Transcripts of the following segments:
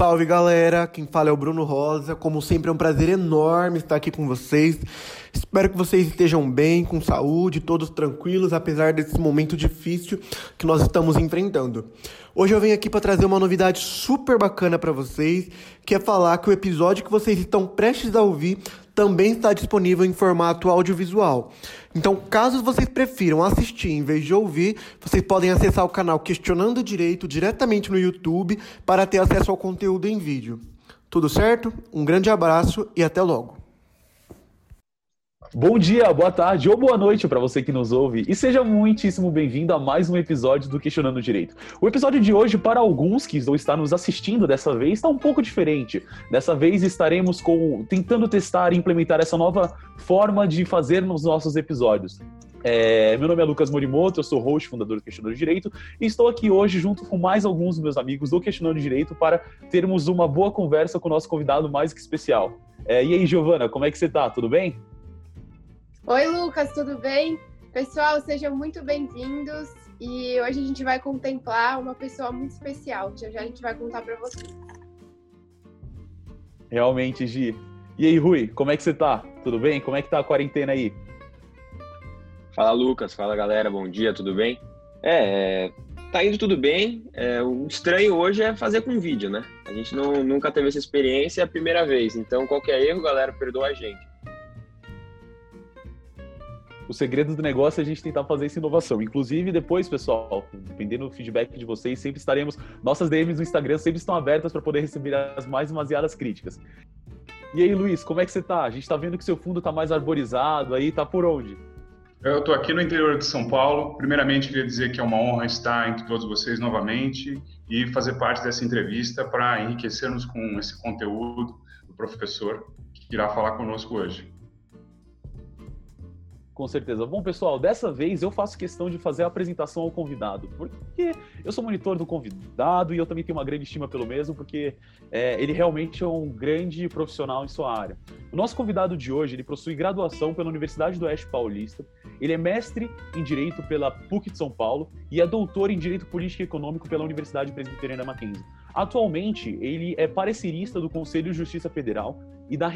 Salve galera, quem fala é o Bruno Rosa. Como sempre é um prazer enorme estar aqui com vocês. Espero que vocês estejam bem, com saúde, todos tranquilos, apesar desse momento difícil que nós estamos enfrentando. Hoje eu venho aqui para trazer uma novidade super bacana para vocês, que é falar que o episódio que vocês estão prestes a ouvir também está disponível em formato audiovisual. Então, caso vocês prefiram assistir em vez de ouvir, vocês podem acessar o canal Questionando Direito diretamente no YouTube para ter acesso ao conteúdo em vídeo. Tudo certo? Um grande abraço e até logo. Bom dia, boa tarde ou boa noite para você que nos ouve e seja muitíssimo bem-vindo a mais um episódio do Questionando Direito. O episódio de hoje, para alguns que vão estar nos assistindo dessa vez, está um pouco diferente. Dessa vez estaremos com, tentando testar e implementar essa nova forma de fazer nos nossos episódios. É, meu nome é Lucas Morimoto, eu sou host, fundador do Questionando Direito, e estou aqui hoje junto com mais alguns dos meus amigos do Questionando Direito para termos uma boa conversa com o nosso convidado mais que especial. É, e aí, Giovana, como é que você está? Tudo bem? Oi, Lucas, tudo bem? Pessoal, sejam muito bem-vindos. E hoje a gente vai contemplar uma pessoa muito especial. Já já a gente vai contar para vocês. Realmente, Gi. E aí, Rui, como é que você tá? Tudo bem? Como é que tá a quarentena aí? Fala, Lucas. Fala, galera. Bom dia, tudo bem? É, é tá indo tudo bem. É, o estranho hoje é fazer com vídeo, né? A gente não, nunca teve essa experiência, é a primeira vez. Então, qualquer erro, galera, perdoa a gente o segredo do negócio é a gente tentar fazer essa inovação. Inclusive, depois, pessoal, dependendo do feedback de vocês, sempre estaremos. Nossas DMs no Instagram sempre estão abertas para poder receber as mais demasiadas críticas. E aí, Luiz, como é que você tá? A gente tá vendo que seu fundo tá mais arborizado aí, tá por onde? Eu estou aqui no interior de São Paulo. Primeiramente, queria dizer que é uma honra estar entre todos vocês novamente e fazer parte dessa entrevista para enriquecermos com esse conteúdo do professor que irá falar conosco hoje. Com certeza. Bom, pessoal, dessa vez eu faço questão de fazer a apresentação ao convidado, porque eu sou monitor do convidado e eu também tenho uma grande estima pelo mesmo, porque é, ele realmente é um grande profissional em sua área. O nosso convidado de hoje, ele possui graduação pela Universidade do Oeste Paulista, ele é mestre em Direito pela PUC de São Paulo e é doutor em Direito Político e Econômico pela Universidade Presbiteriana Mackenzie. Atualmente, ele é parecerista do Conselho de Justiça Federal e da,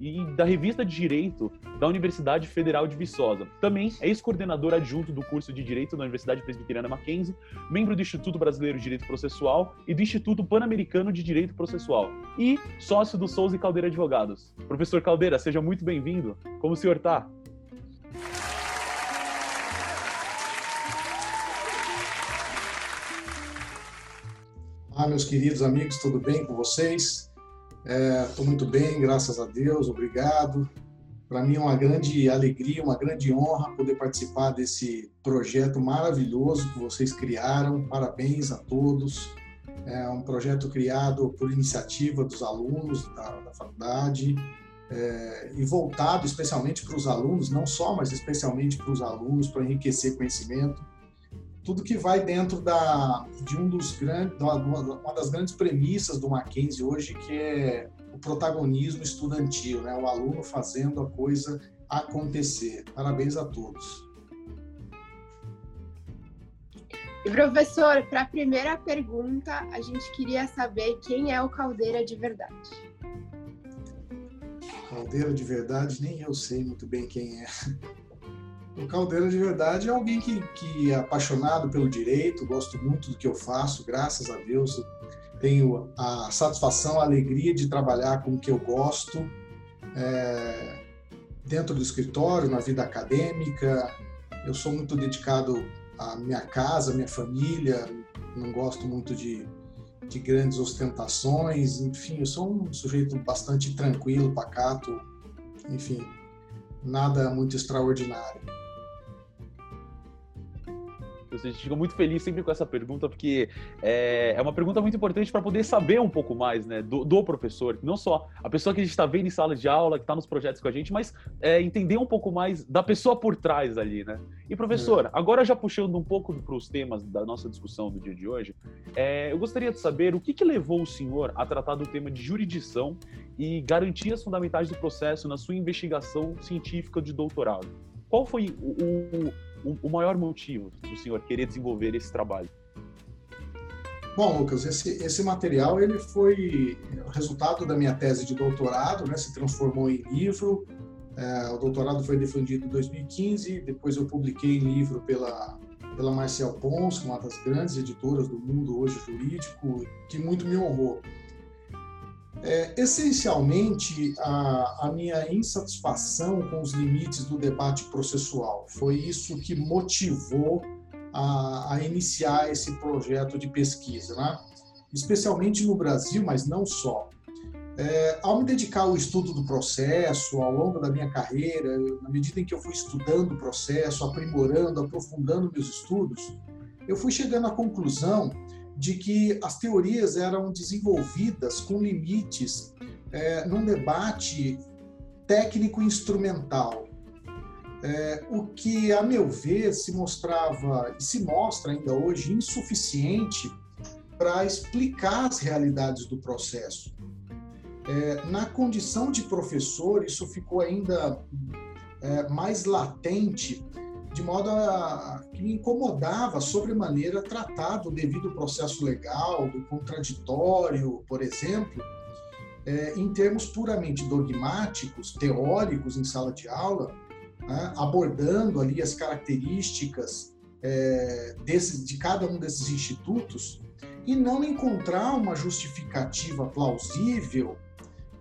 e da Revista de Direito da Universidade Federal de Viçosa. Também é ex-coordenador adjunto do curso de Direito da Universidade Presbiteriana Mackenzie, membro do Instituto Brasileiro de Direito Processual e do Instituto Pan-Americano de Direito Processual e sócio do Souza e Caldeira Advogados. Professor Caldeira, seja muito bem-vindo. Como o senhor está? Olá, meus queridos amigos, tudo bem com vocês? Estou é, muito bem, graças a Deus, obrigado. Para mim é uma grande alegria, uma grande honra poder participar desse projeto maravilhoso que vocês criaram. Parabéns a todos. É um projeto criado por iniciativa dos alunos da, da faculdade é, e voltado especialmente para os alunos, não só, mas especialmente para os alunos, para enriquecer conhecimento tudo que vai dentro da, de um dos grandes, uma das grandes premissas do Mackenzie hoje, que é o protagonismo estudantil, né? o aluno fazendo a coisa acontecer. Parabéns a todos. E professor, para a primeira pergunta, a gente queria saber quem é o Caldeira de verdade. Caldeira de verdade, nem eu sei muito bem quem é. O Caldeira de verdade é alguém que, que é apaixonado pelo direito, gosto muito do que eu faço, graças a Deus. Tenho a satisfação, a alegria de trabalhar com o que eu gosto, é, dentro do escritório, na vida acadêmica. Eu sou muito dedicado à minha casa, à minha família, não gosto muito de, de grandes ostentações. Enfim, eu sou um sujeito bastante tranquilo, pacato, enfim, nada muito extraordinário. A gente fica muito feliz sempre com essa pergunta, porque é, é uma pergunta muito importante para poder saber um pouco mais né, do, do, professor, não só a pessoa que a gente está vendo em sala de aula, que está nos projetos com a gente, mas é, entender um pouco mais da pessoa por trás ali, né? E professor, é. agora já puxando um pouco para os temas da nossa discussão do dia de hoje, é, eu gostaria de saber o que, que levou o senhor a tratar do tema de jurisdição e garantias fundamentais do processo na sua investigação científica de doutorado. Qual foi o, o o, o maior motivo do senhor querer desenvolver esse trabalho? Bom, Lucas, esse, esse material ele foi resultado da minha tese de doutorado, né? Se transformou em livro. É, o doutorado foi defendido em 2015. Depois eu publiquei em livro pela pela Marcel Pons, uma das grandes editoras do mundo hoje jurídico, que muito me honrou. É, essencialmente, a, a, minha insatisfação com os limites do debate processual foi isso que motivou a, a iniciar esse projeto de pesquisa, né? especialmente no Brasil, mas não só. É, ao me dedicar ao estudo do processo, ao longo da minha carreira, na medida em que eu fui estudando o processo, aprimorando, aprofundando meus estudos, eu fui chegando à conclusão de que as teorias eram desenvolvidas com limites é, num debate técnico-instrumental, é, o que, a meu ver, se mostrava e se mostra ainda hoje insuficiente para explicar as realidades do processo. É, na condição de professor, isso ficou ainda é, mais latente, de modo a, que me incomodava sobremaneira tratar do devido processo legal, do contraditório, por exemplo, é, em termos puramente dogmáticos, teóricos em sala de aula, né, abordando ali as características é, desse, de cada um desses institutos e não encontrar uma justificativa plausível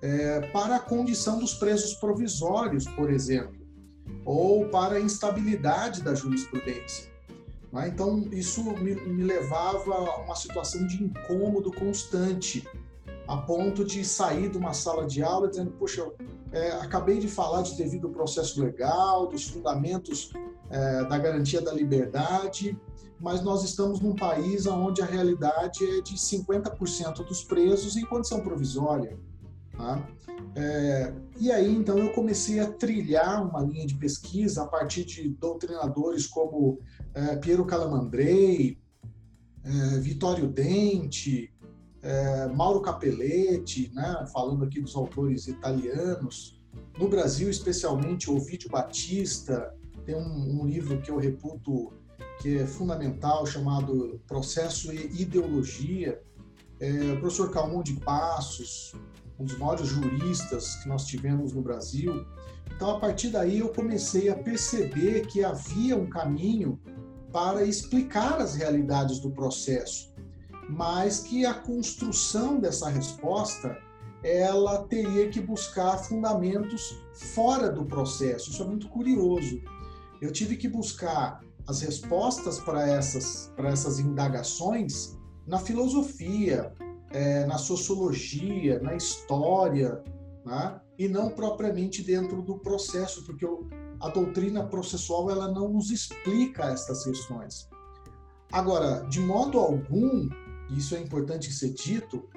é, para a condição dos presos provisórios, por exemplo, ou para a instabilidade da jurisprudência. Né? Então, isso me, me levava a uma situação de incômodo constante, a ponto de sair de uma sala de aula dizendo: Poxa, é, acabei de falar de devido processo legal, dos fundamentos é, da garantia da liberdade, mas nós estamos num país onde a realidade é de 50% dos presos em condição provisória. Tá? É, e aí, então, eu comecei a trilhar uma linha de pesquisa a partir de doutrinadores como é, Piero Calamandrei, é, Vitório Dente, é, Mauro Capelletti, né, falando aqui dos autores italianos. No Brasil, especialmente, Ovidio Batista, tem um, um livro que eu reputo que é fundamental, chamado Processo e Ideologia. É, o professor Calmon de Passos, um dos maiores juristas que nós tivemos no Brasil. Então, a partir daí, eu comecei a perceber que havia um caminho para explicar as realidades do processo, mas que a construção dessa resposta ela teria que buscar fundamentos fora do processo. Isso é muito curioso. Eu tive que buscar as respostas para essas, para essas indagações na filosofia, é, na sociologia, na história, né? e não propriamente dentro do processo, porque a doutrina processual ela não nos explica estas questões. Agora, de modo algum, isso é importante ser dito,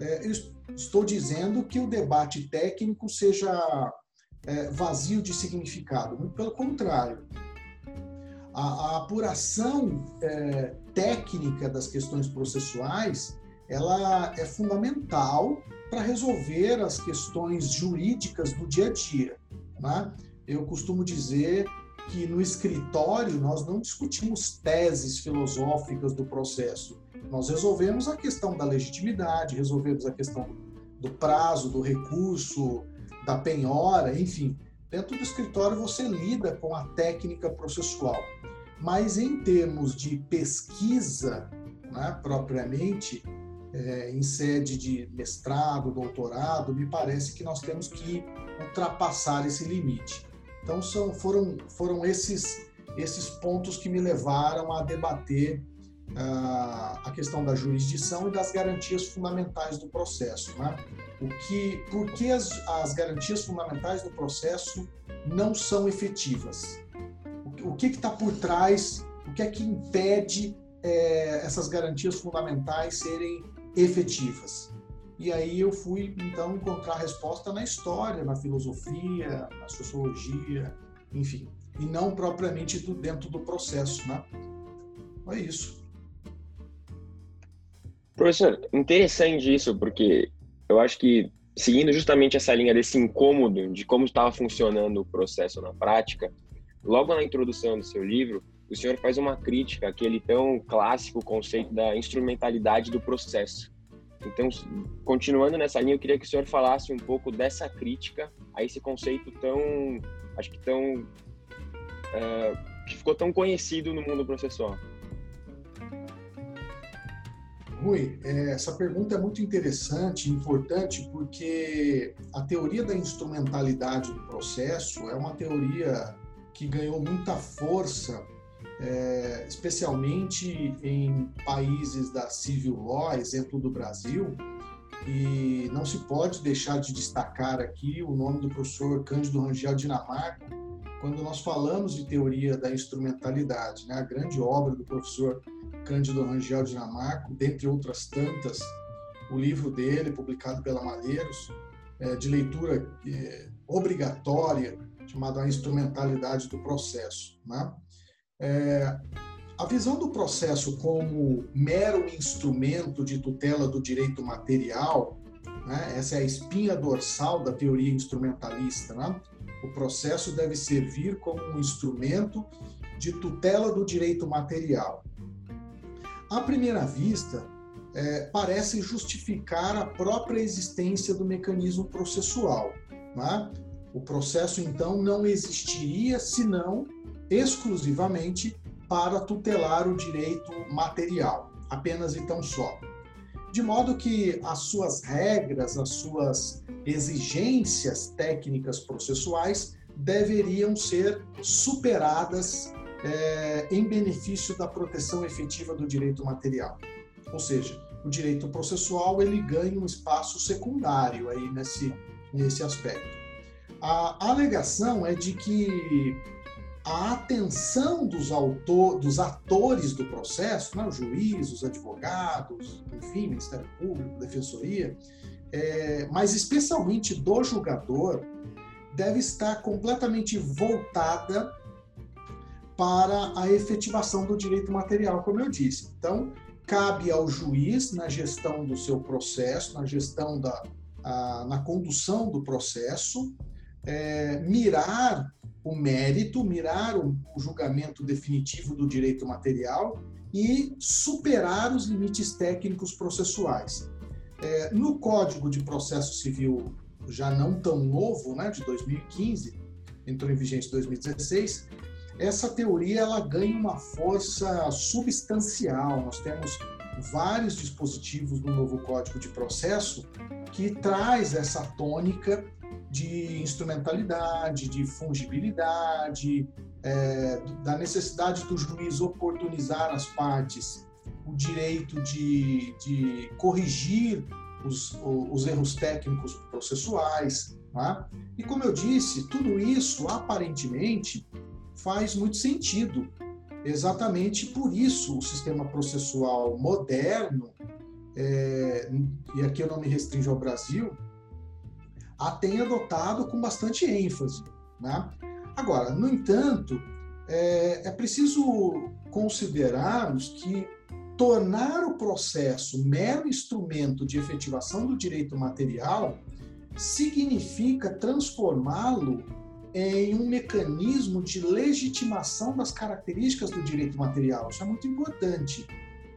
é, eu estou dizendo que o debate técnico seja é, vazio de significado. Muito pelo contrário. A, a apuração é, técnica das questões processuais ela é fundamental para resolver as questões jurídicas do dia a dia. Né? Eu costumo dizer que no escritório nós não discutimos teses filosóficas do processo, nós resolvemos a questão da legitimidade, resolvemos a questão do prazo, do recurso, da penhora, enfim. Dentro do escritório você lida com a técnica processual. Mas em termos de pesquisa, né, propriamente, é, em sede de mestrado, doutorado, me parece que nós temos que ultrapassar esse limite. Então são, foram, foram esses, esses pontos que me levaram a debater uh, a questão da jurisdição e das garantias fundamentais do processo. Né? O que, por que as, as garantias fundamentais do processo não são efetivas? O, o que está por trás? O que é que impede é, essas garantias fundamentais serem efetivas. E aí eu fui então encontrar resposta na história, na filosofia, na sociologia, enfim, e não propriamente do, dentro do processo, né? É isso. Professor, interessante isso, porque eu acho que seguindo justamente essa linha desse incômodo de como estava funcionando o processo na prática, logo na introdução do seu livro, o senhor faz uma crítica àquele tão clássico conceito da instrumentalidade do processo. Então, continuando nessa linha, eu queria que o senhor falasse um pouco dessa crítica a esse conceito tão, acho que tão, é, que ficou tão conhecido no mundo processual. Rui, é, essa pergunta é muito interessante importante porque a teoria da instrumentalidade do processo é uma teoria que ganhou muita força, é, especialmente em países da civil law, exemplo do Brasil, e não se pode deixar de destacar aqui o nome do professor Cândido Rangel Dinamarca, quando nós falamos de teoria da instrumentalidade, né? a grande obra do professor Cândido Rangel Dinamarco, dentre outras tantas, o livro dele, publicado pela Malheiros, é, de leitura é, obrigatória, chamado A Instrumentalidade do Processo. Né? É, a visão do processo como mero instrumento de tutela do direito material, né? essa é a espinha dorsal da teoria instrumentalista. Né? O processo deve servir como um instrumento de tutela do direito material à primeira vista, é, parece justificar a própria existência do mecanismo processual. Né? O processo, então, não existiria senão exclusivamente para tutelar o direito material, apenas então só. De modo que as suas regras, as suas exigências técnicas processuais deveriam ser superadas é, em benefício da proteção efetiva do direito material. Ou seja, o direito processual ele ganha um espaço secundário aí nesse, nesse aspecto. A alegação é de que a atenção dos, autor, dos atores do processo, né, juízes, os advogados, enfim, Ministério Público, Defensoria, é, mas especialmente do julgador, deve estar completamente voltada para a efetivação do direito material, como eu disse. Então, cabe ao juiz, na gestão do seu processo, na gestão da a, na condução do processo, é, mirar o mérito, mirar o, o julgamento definitivo do direito material e superar os limites técnicos processuais. É, no Código de Processo Civil, já não tão novo, né, de 2015, entrou em vigência em 2016, essa teoria ela ganha uma força substancial. Nós temos vários dispositivos no novo Código de Processo que traz essa tônica de instrumentalidade, de fungibilidade, é, da necessidade do juiz oportunizar as partes, o direito de, de corrigir os, os erros técnicos processuais. Tá? E como eu disse, tudo isso aparentemente faz muito sentido. Exatamente por isso o sistema processual moderno, é, e aqui eu não me restringo ao Brasil, a tem adotado com bastante ênfase. Né? Agora, no entanto, é, é preciso considerarmos que tornar o processo mero instrumento de efetivação do direito material significa transformá-lo em um mecanismo de legitimação das características do direito material. Isso é muito importante.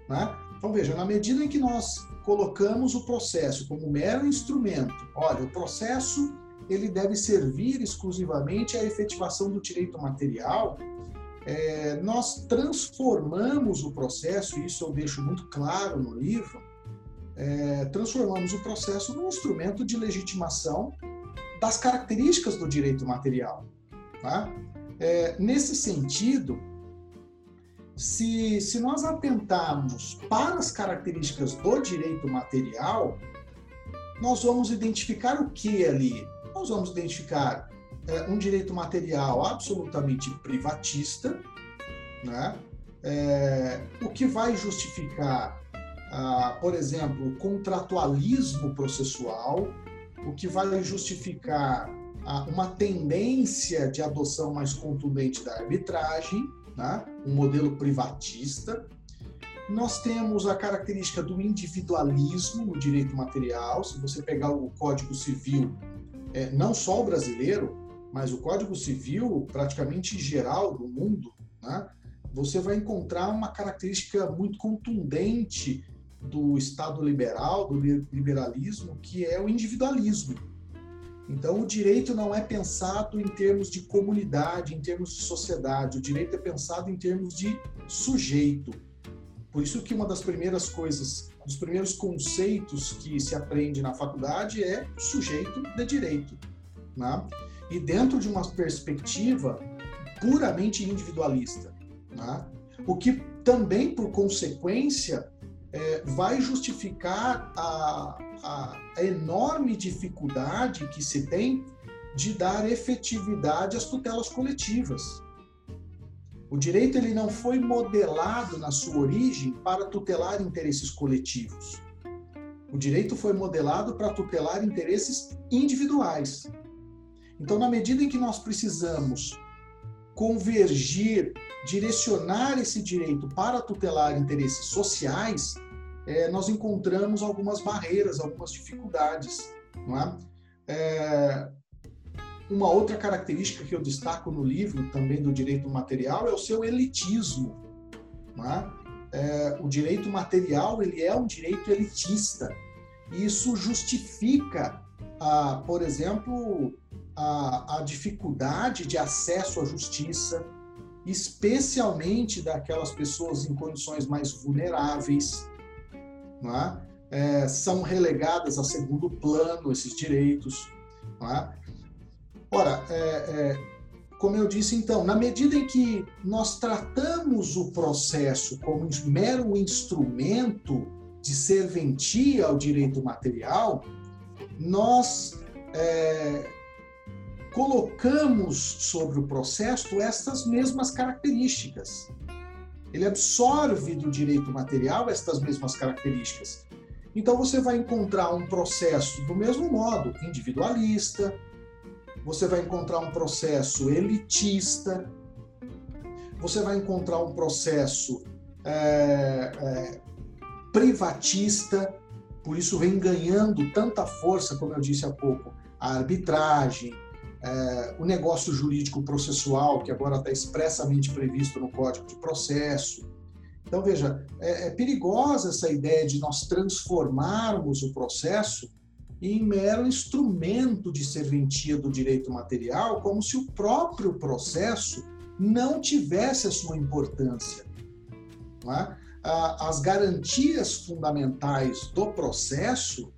Né? Então, veja, na medida em que nós colocamos o processo como mero instrumento, olha, o processo ele deve servir exclusivamente à efetivação do direito material, é, nós transformamos o processo, e isso eu deixo muito claro no livro, é, transformamos o processo num instrumento de legitimação das características do direito material. Tá? É, nesse sentido, se, se nós atentarmos para as características do direito material, nós vamos identificar o que ali? Nós vamos identificar é, um direito material absolutamente privatista, né? É, o que vai justificar, ah, por exemplo, o contratualismo processual, o que vai justificar uma tendência de adoção mais contundente da arbitragem, né? um modelo privatista. Nós temos a característica do individualismo no direito material. Se você pegar o Código Civil, é, não só o brasileiro, mas o Código Civil praticamente geral do mundo, né? você vai encontrar uma característica muito contundente do Estado liberal, do liberalismo, que é o individualismo. Então, o direito não é pensado em termos de comunidade, em termos de sociedade. O direito é pensado em termos de sujeito. Por isso que uma das primeiras coisas, dos primeiros conceitos que se aprende na faculdade é sujeito de direito. Né? E dentro de uma perspectiva puramente individualista. Né? O que também, por consequência, é, vai justificar a, a, a enorme dificuldade que se tem de dar efetividade às tutelas coletivas. O direito ele não foi modelado na sua origem para tutelar interesses coletivos. O direito foi modelado para tutelar interesses individuais. Então, na medida em que nós precisamos convergir, direcionar esse direito para tutelar interesses sociais, é, nós encontramos algumas barreiras, algumas dificuldades. Não é? É, uma outra característica que eu destaco no livro, também do direito material, é o seu elitismo. É? é, o direito material ele é um direito elitista. E isso justifica, a, por exemplo, a, a dificuldade de acesso à justiça, especialmente daquelas pessoas em condições mais vulneráveis, é? É, são relegadas a segundo plano esses direitos. É? Ora, é, é, como eu disse então, na medida em que nós tratamos o processo como mero instrumento de serventia ao direito material, nós é, colocamos sobre o processo estas mesmas características. Ele absorve do direito material estas mesmas características. Então você vai encontrar um processo do mesmo modo, individualista, você vai encontrar um processo elitista, você vai encontrar um processo é, é, privatista, por isso vem ganhando tanta força, como eu disse há pouco, a arbitragem, é, o negócio jurídico processual, que agora está expressamente previsto no Código de Processo. Então, veja, é, é perigosa essa ideia de nós transformarmos o processo em mero instrumento de serventia do direito material, como se o próprio processo não tivesse a sua importância. É? As garantias fundamentais do processo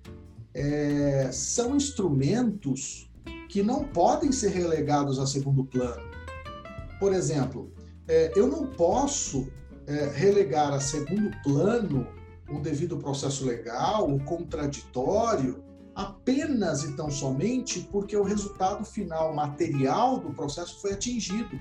é, são instrumentos que não podem ser relegados a segundo plano. Por exemplo, é, eu não posso é, relegar a segundo plano o devido processo legal, o contraditório, apenas e tão somente porque o resultado final material do processo foi atingido.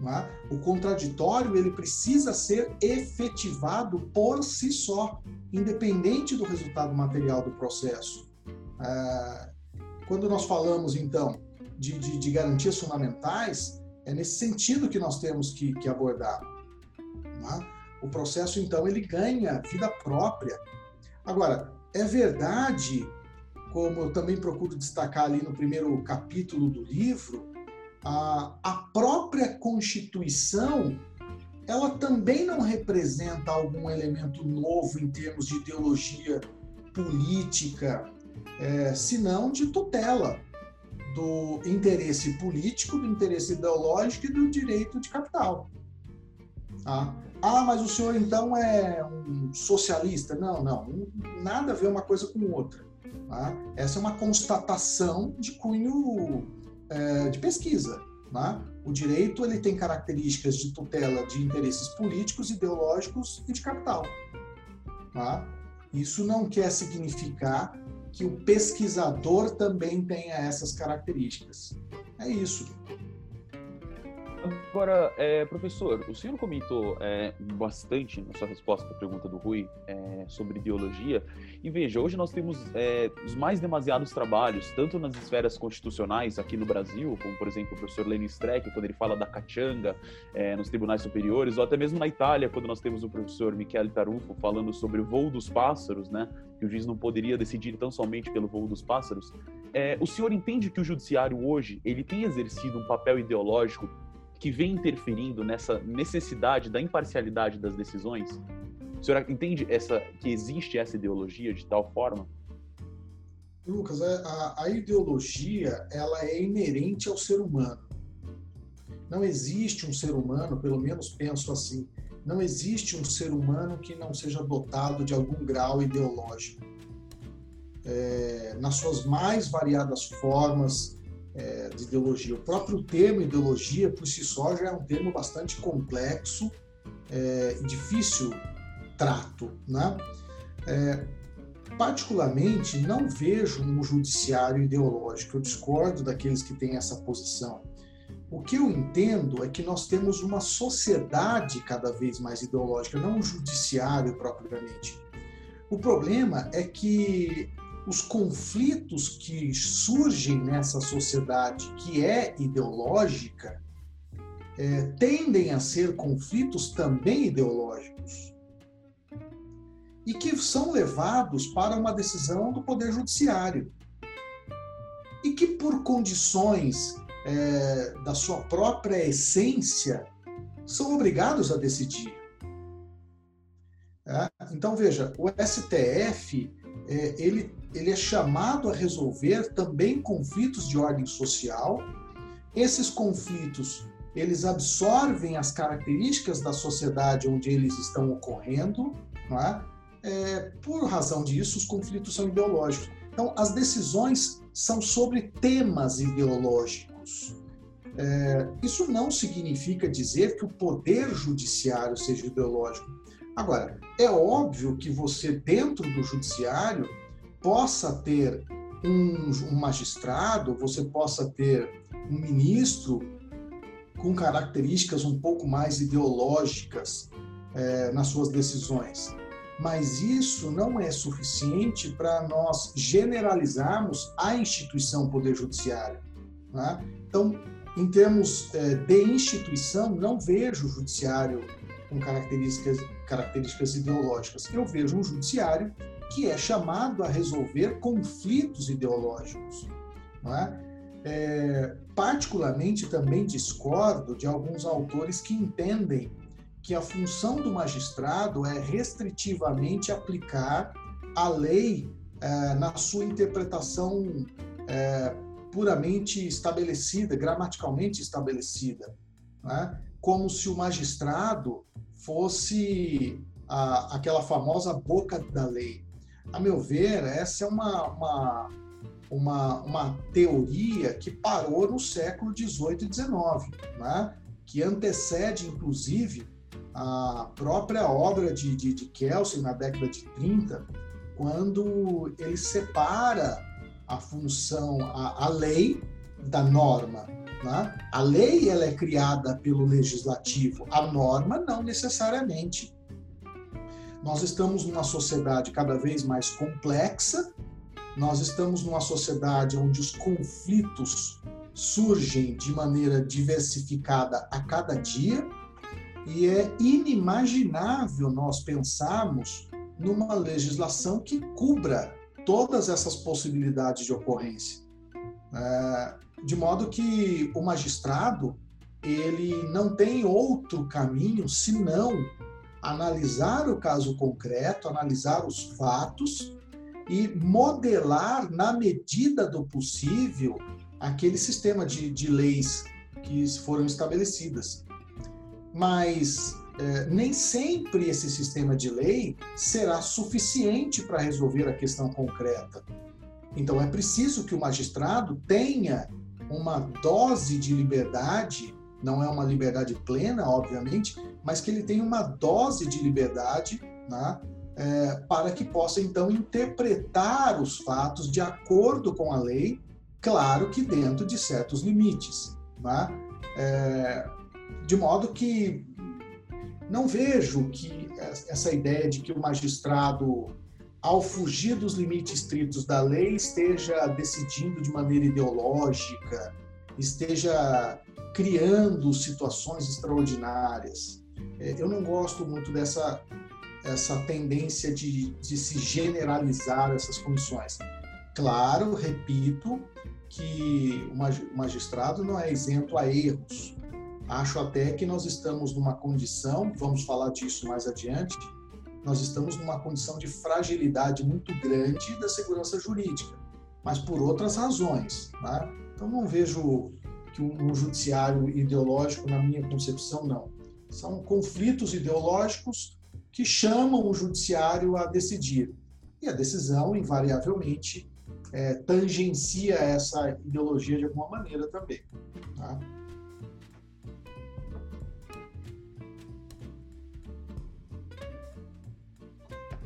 É? O contraditório ele precisa ser efetivado por si só, independente do resultado material do processo. É, quando nós falamos, então, de, de, de garantias fundamentais, é nesse sentido que nós temos que, que abordar. Né? O processo, então, ele ganha vida própria. Agora, é verdade, como eu também procuro destacar ali no primeiro capítulo do livro, a, a própria Constituição ela também não representa algum elemento novo em termos de ideologia política é, senão de tutela do interesse político, do interesse ideológico e do direito de capital. Tá? Ah, mas o senhor então é um socialista? Não, não, nada a ver uma coisa com outra. Tá? Essa é uma constatação de cunho é, de pesquisa. Tá? O direito ele tem características de tutela de interesses políticos, ideológicos e de capital. Tá? Isso não quer significar que o pesquisador também tenha essas características. É isso. Agora, é, professor, o senhor comentou é, bastante na sua resposta à pergunta do Rui é, sobre ideologia. E veja, hoje nós temos é, os mais demasiados trabalhos, tanto nas esferas constitucionais aqui no Brasil, como por exemplo o professor Lenin Streck, quando ele fala da cachanga é, nos tribunais superiores, ou até mesmo na Itália, quando nós temos o professor Michele Tarufo falando sobre o voo dos pássaros, né? Que o juiz não poderia decidir tão somente pelo voo dos pássaros. É, o senhor entende que o judiciário hoje ele tem exercido um papel ideológico que vem interferindo nessa necessidade da imparcialidade das decisões? A senhora entende essa, que existe essa ideologia de tal forma? Lucas, a, a ideologia ela é inerente ao ser humano. Não existe um ser humano, pelo menos penso assim, não existe um ser humano que não seja dotado de algum grau ideológico. É, nas suas mais variadas formas é, de ideologia. O próprio termo ideologia, por si só, já é um termo bastante complexo é, e difícil trato. Né? É, particularmente, não vejo um judiciário ideológico. Eu discordo daqueles que têm essa posição. O que eu entendo é que nós temos uma sociedade cada vez mais ideológica, não um judiciário propriamente. O problema é que os conflitos que surgem nessa sociedade que é ideológica é, tendem a ser conflitos também ideológicos e que são levados para uma decisão do Poder Judiciário e que, por condições é, da sua própria essência, são obrigados a decidir. É? Então, veja, o STF é, ele, ele é chamado a resolver também conflitos de ordem social. Esses conflitos eles absorvem as características da sociedade onde eles estão ocorrendo, não é? É, por razão disso, os conflitos são ideológicos. Então, as decisões são sobre temas ideológicos. É, isso não significa dizer que o poder judiciário seja ideológico. Agora, é óbvio que você, dentro do judiciário, possa ter um, um magistrado, você possa ter um ministro com características um pouco mais ideológicas é, nas suas decisões. Mas isso não é suficiente para nós generalizarmos a instituição Poder Judiciário. Né? Então, em termos é, de instituição, não vejo o Judiciário com características, características ideológicas. Eu vejo um judiciário que é chamado a resolver conflitos ideológicos. É? É, particularmente também discordo de alguns autores que entendem que a função do magistrado é restritivamente aplicar a lei é, na sua interpretação é, puramente estabelecida, gramaticalmente estabelecida, né? como se o magistrado fosse a, aquela famosa boca da lei. A meu ver, essa é uma, uma, uma, uma teoria que parou no século XVIII e XIX, né? que antecede, inclusive, a própria obra de, de, de Kelsen na década de 30, quando ele separa a função, a, a lei da norma. Né? A lei ela é criada pelo legislativo, a norma não necessariamente. Nós estamos numa sociedade cada vez mais complexa, nós estamos numa sociedade onde os conflitos surgem de maneira diversificada a cada dia, e é inimaginável nós pensarmos numa legislação que cubra todas essas possibilidades de ocorrência. É, de modo que o magistrado ele não tem outro caminho senão analisar o caso concreto, analisar os fatos e modelar, na medida do possível, aquele sistema de, de leis que foram estabelecidas. Mas é, nem sempre esse sistema de lei será suficiente para resolver a questão concreta. Então, é preciso que o magistrado tenha uma dose de liberdade, não é uma liberdade plena, obviamente, mas que ele tenha uma dose de liberdade né, é, para que possa, então, interpretar os fatos de acordo com a lei, claro que dentro de certos limites. Né? É, de modo que não vejo que essa ideia de que o magistrado, ao fugir dos limites estritos da lei, esteja decidindo de maneira ideológica, esteja criando situações extraordinárias. É, eu não gosto muito dessa essa tendência de, de se generalizar essas condições. Claro, repito, que o magistrado não é isento a erros, Acho até que nós estamos numa condição, vamos falar disso mais adiante, nós estamos numa condição de fragilidade muito grande da segurança jurídica, mas por outras razões. Né? Então, não vejo que um, judiciário ideológico, na minha concepção, não. São conflitos ideológicos que chamam o judiciário a decidir. E a decisão, invariavelmente, é, tangencia essa ideologia de alguma maneira também. Tá?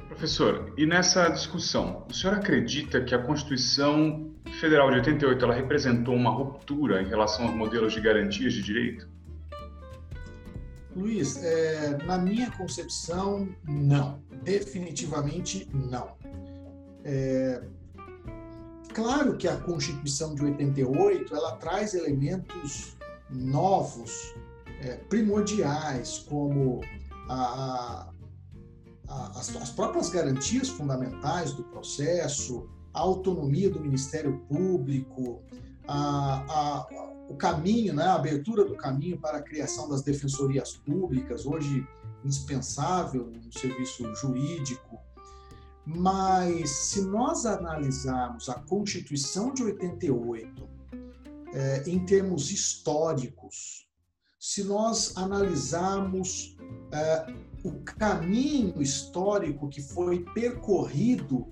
Professor, e nessa discussão, o senhor acredita que a Constituição Federal de 88 ela representou uma ruptura em relação aos modelos de garantias de direito? Luiz, é, na minha concepção, não. Definitivamente não. É, claro que a Constituição de 88 ela traz elementos novos, é, primordiais, como a, a, as, as próprias garantias fundamentais do processo, a autonomia do Ministério Público, a, a, o caminho, né, a abertura do caminho para a criação das defensorias públicas, hoje indispensável no serviço jurídico. Mas se nós analisarmos a Constituição de 88 é, em termos históricos, se nós analisarmos é, o caminho histórico que foi percorrido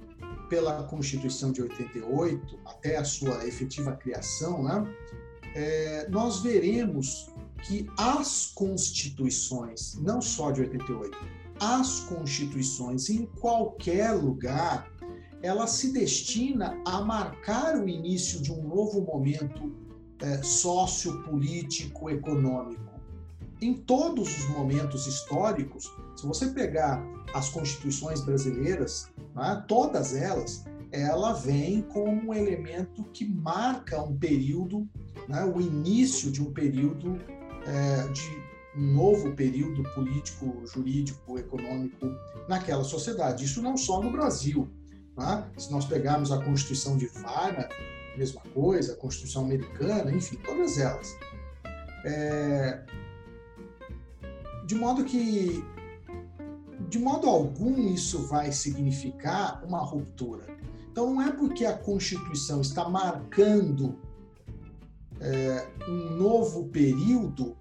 pela Constituição de 88 até a sua efetiva criação, né, é, nós veremos que as constituições, não só de 88, as constituições em qualquer lugar, ela se destina a marcar o início de um novo momento é, sociopolítico, econômico. Em todos os momentos históricos, se você pegar as constituições brasileiras, né, todas elas, ela vem como um elemento que marca um período, né, o início de um período, é, de um novo período político, jurídico, econômico naquela sociedade. Isso não só no Brasil. Né? Se nós pegarmos a Constituição de Weimar, mesma coisa, a Constituição Americana, enfim, todas elas. É... De modo que de modo algum isso vai significar uma ruptura. Então não é porque a Constituição está marcando é, um novo período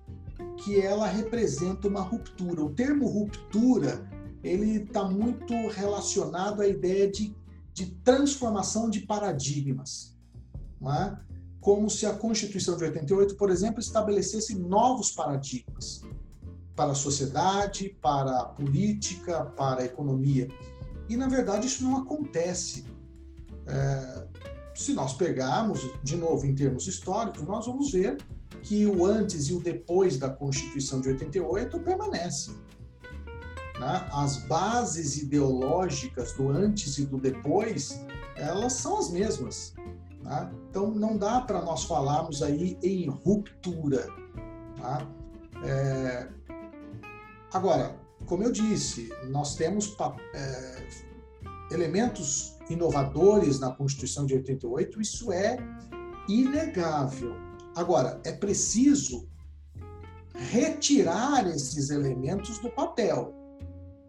que ela representa uma ruptura. O termo ruptura ele está muito relacionado à ideia de, de transformação de paradigmas, é? como se a Constituição de 88, por exemplo, estabelecesse novos paradigmas para a sociedade, para a política, para a economia. E, na verdade, isso não acontece. É, se nós pegarmos, de novo, em termos históricos, nós vamos ver que o antes e o depois da Constituição de 88 permanecem. Né? As bases ideológicas do antes e do depois, elas são as mesmas. Né? Então, não dá para nós falarmos aí em ruptura. Tá? É, Agora, como eu disse, nós temos é, elementos inovadores na Constituição de 88, isso é inegável. Agora, é preciso retirar esses elementos do papel,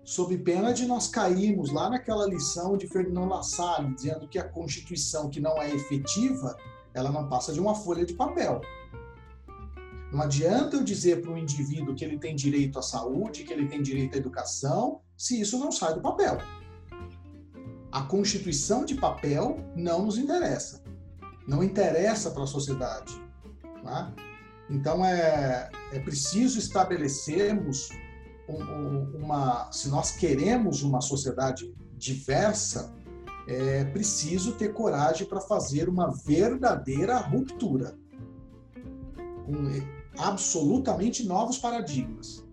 sob pena de nós cairmos lá naquela lição de Ferdinand Lassalle, dizendo que a Constituição que não é efetiva, ela não passa de uma folha de papel. Não adianta eu dizer para um indivíduo que ele tem direito à saúde, que ele tem direito à educação, se isso não sai do papel. A constituição de papel não nos interessa. Não interessa para a sociedade. Tá? Então é, é preciso estabelecermos uma. Se nós queremos uma sociedade diversa, é preciso ter coragem para fazer uma verdadeira ruptura. Absolutamente novos paradigmas.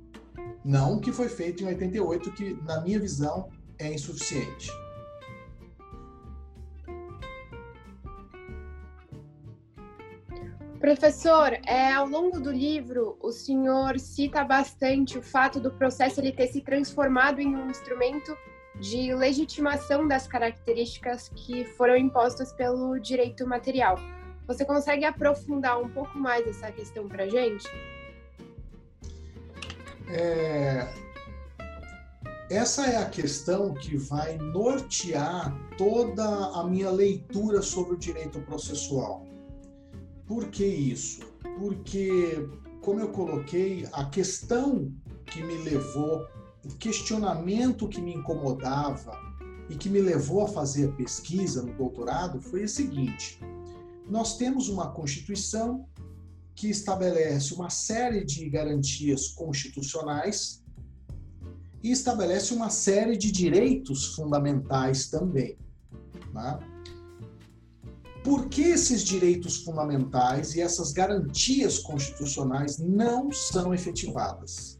Não o que foi feito em 88, que, na minha visão, é insuficiente. Professor, é, ao longo do livro, o senhor cita bastante o fato do processo ele ter se transformado em um instrumento de legitimação das características que foram impostas pelo direito material. Você consegue aprofundar um pouco mais essa questão para gente? É, essa é a questão que vai nortear toda a minha leitura sobre o direito processual. Por que isso? Porque, como eu coloquei, a questão que me levou, o questionamento que me incomodava e que me levou a fazer a pesquisa no doutorado foi o seguinte: nós temos uma Constituição que estabelece uma série de garantias constitucionais e estabelece uma série de direitos fundamentais também. Né? Por que esses direitos fundamentais e essas garantias constitucionais não são efetivadas?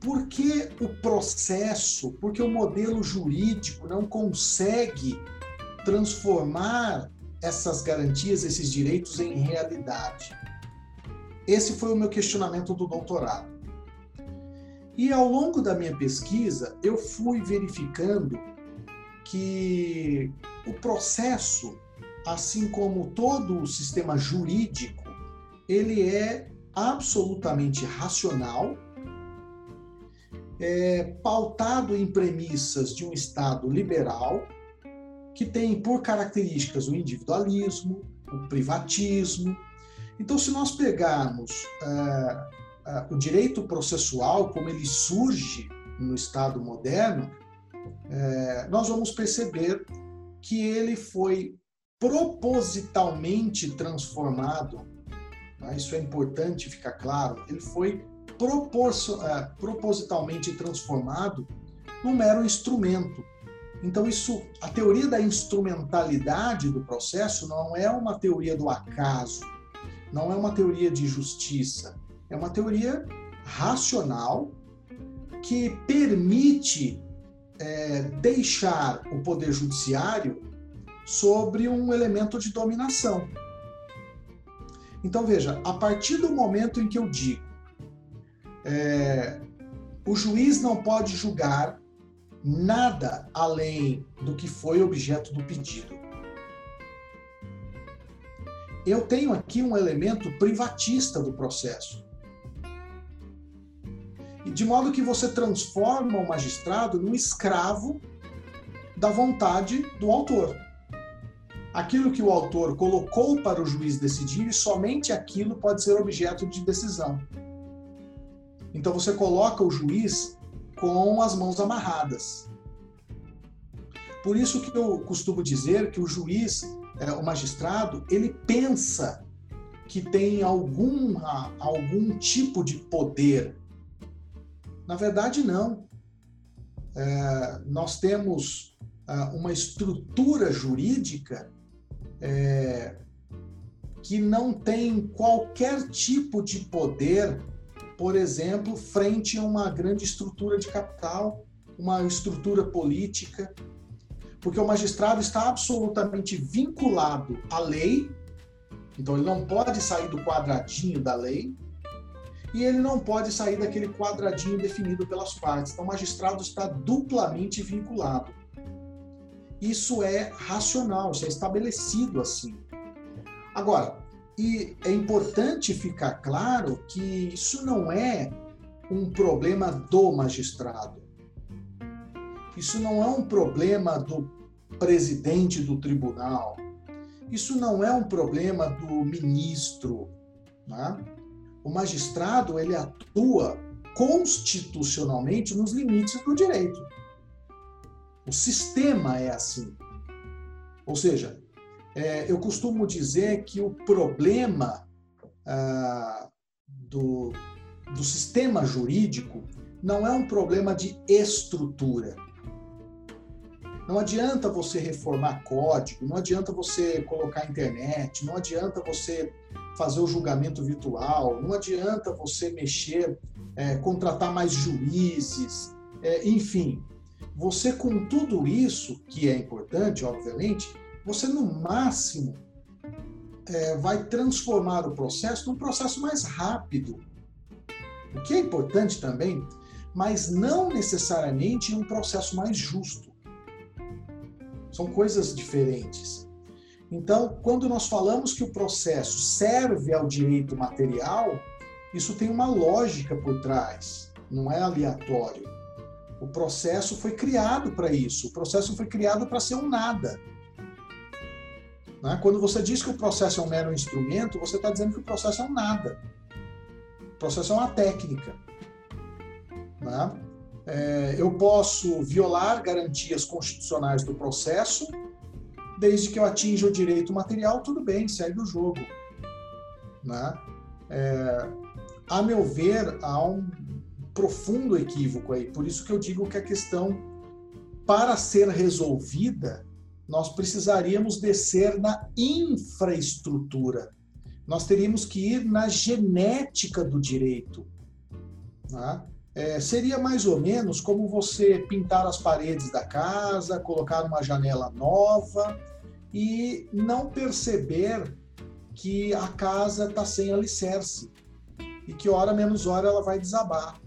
Por que o processo, porque o modelo jurídico não consegue transformar essas garantias, esses direitos em realidade? Esse foi o meu questionamento do doutorado. E ao longo da minha pesquisa, eu fui verificando que o processo, assim como todo o sistema jurídico, ele é absolutamente racional, é, pautado em premissas de um Estado liberal, que tem por características o individualismo, o privatismo. Então, se nós pegarmos é, uh, o direito processual, como ele surge no Estado moderno, é, nós vamos perceber que ele foi propositalmente transformado. Tá? Isso é importante ficar claro. Ele foi é, propositalmente transformado num mero instrumento. Então isso, a teoria da instrumentalidade do processo não é uma teoria do acaso, não é uma teoria de justiça, é uma teoria racional que permite é, deixar o poder judiciário sobre um elemento de dominação. Então veja, a partir do momento em que eu digo é, o juiz não pode julgar nada além do que foi objeto do pedido. Eu tenho aqui um elemento privatista do processo de modo que você transforma o magistrado num escravo da vontade do autor. Aquilo que o autor colocou para o juiz decidir, e somente aquilo pode ser objeto de decisão. Então você coloca o juiz com as mãos amarradas. Por isso que eu costumo dizer que o juiz, é, o magistrado, ele pensa que tem alguma, algum tipo de poder na verdade, não. É, nós temos uh, uma estrutura jurídica é, que não tem qualquer tipo de poder, por exemplo, frente a uma grande estrutura de capital, uma estrutura política, porque o magistrado está absolutamente vinculado à lei, então ele não pode sair do quadradinho da lei, e ele não pode sair daquele quadradinho definido pelas partes. Então, o magistrado está duplamente vinculado. Isso é racional, isso é estabelecido assim. Agora, e é importante ficar claro que isso não é um problema do magistrado. Isso não é um problema do presidente do tribunal. Isso não é um problema do ministro. Né? o magistrado ele atua constitucionalmente nos limites do direito. O sistema é assim. Ou seja, é, eu costumo dizer que o problema ah, do, do sistema jurídico não é um problema de estrutura. Não adianta você reformar código, não adianta você colocar internet, não adianta você fazer o julgamento virtual, não adianta você mexer, é, contratar mais juízes, é, enfim. Você, com tudo isso, que é importante, obviamente, você no máximo é, vai transformar o processo num processo mais rápido. O que é importante também, mas não necessariamente em um processo mais justo. São coisas diferentes. Então, quando nós falamos que o processo serve ao direito material, isso tem uma lógica por trás. não é aleatório. O processo foi criado para isso. O processo foi criado para ser um nada. Né? Quando você diz que o processo é um mero instrumento, você está dizendo que o processo é um nada. O processo é uma técnica. Né? É, eu posso violar garantias constitucionais do processo, desde que eu atinja o direito material, tudo bem, segue o jogo. Né? É, a meu ver, há um profundo equívoco aí. Por isso que eu digo que a questão, para ser resolvida, nós precisaríamos descer na infraestrutura. Nós teríamos que ir na genética do direito. Né? É, seria mais ou menos como você pintar as paredes da casa, colocar uma janela nova e não perceber que a casa está sem alicerce e que hora menos hora ela vai desabar.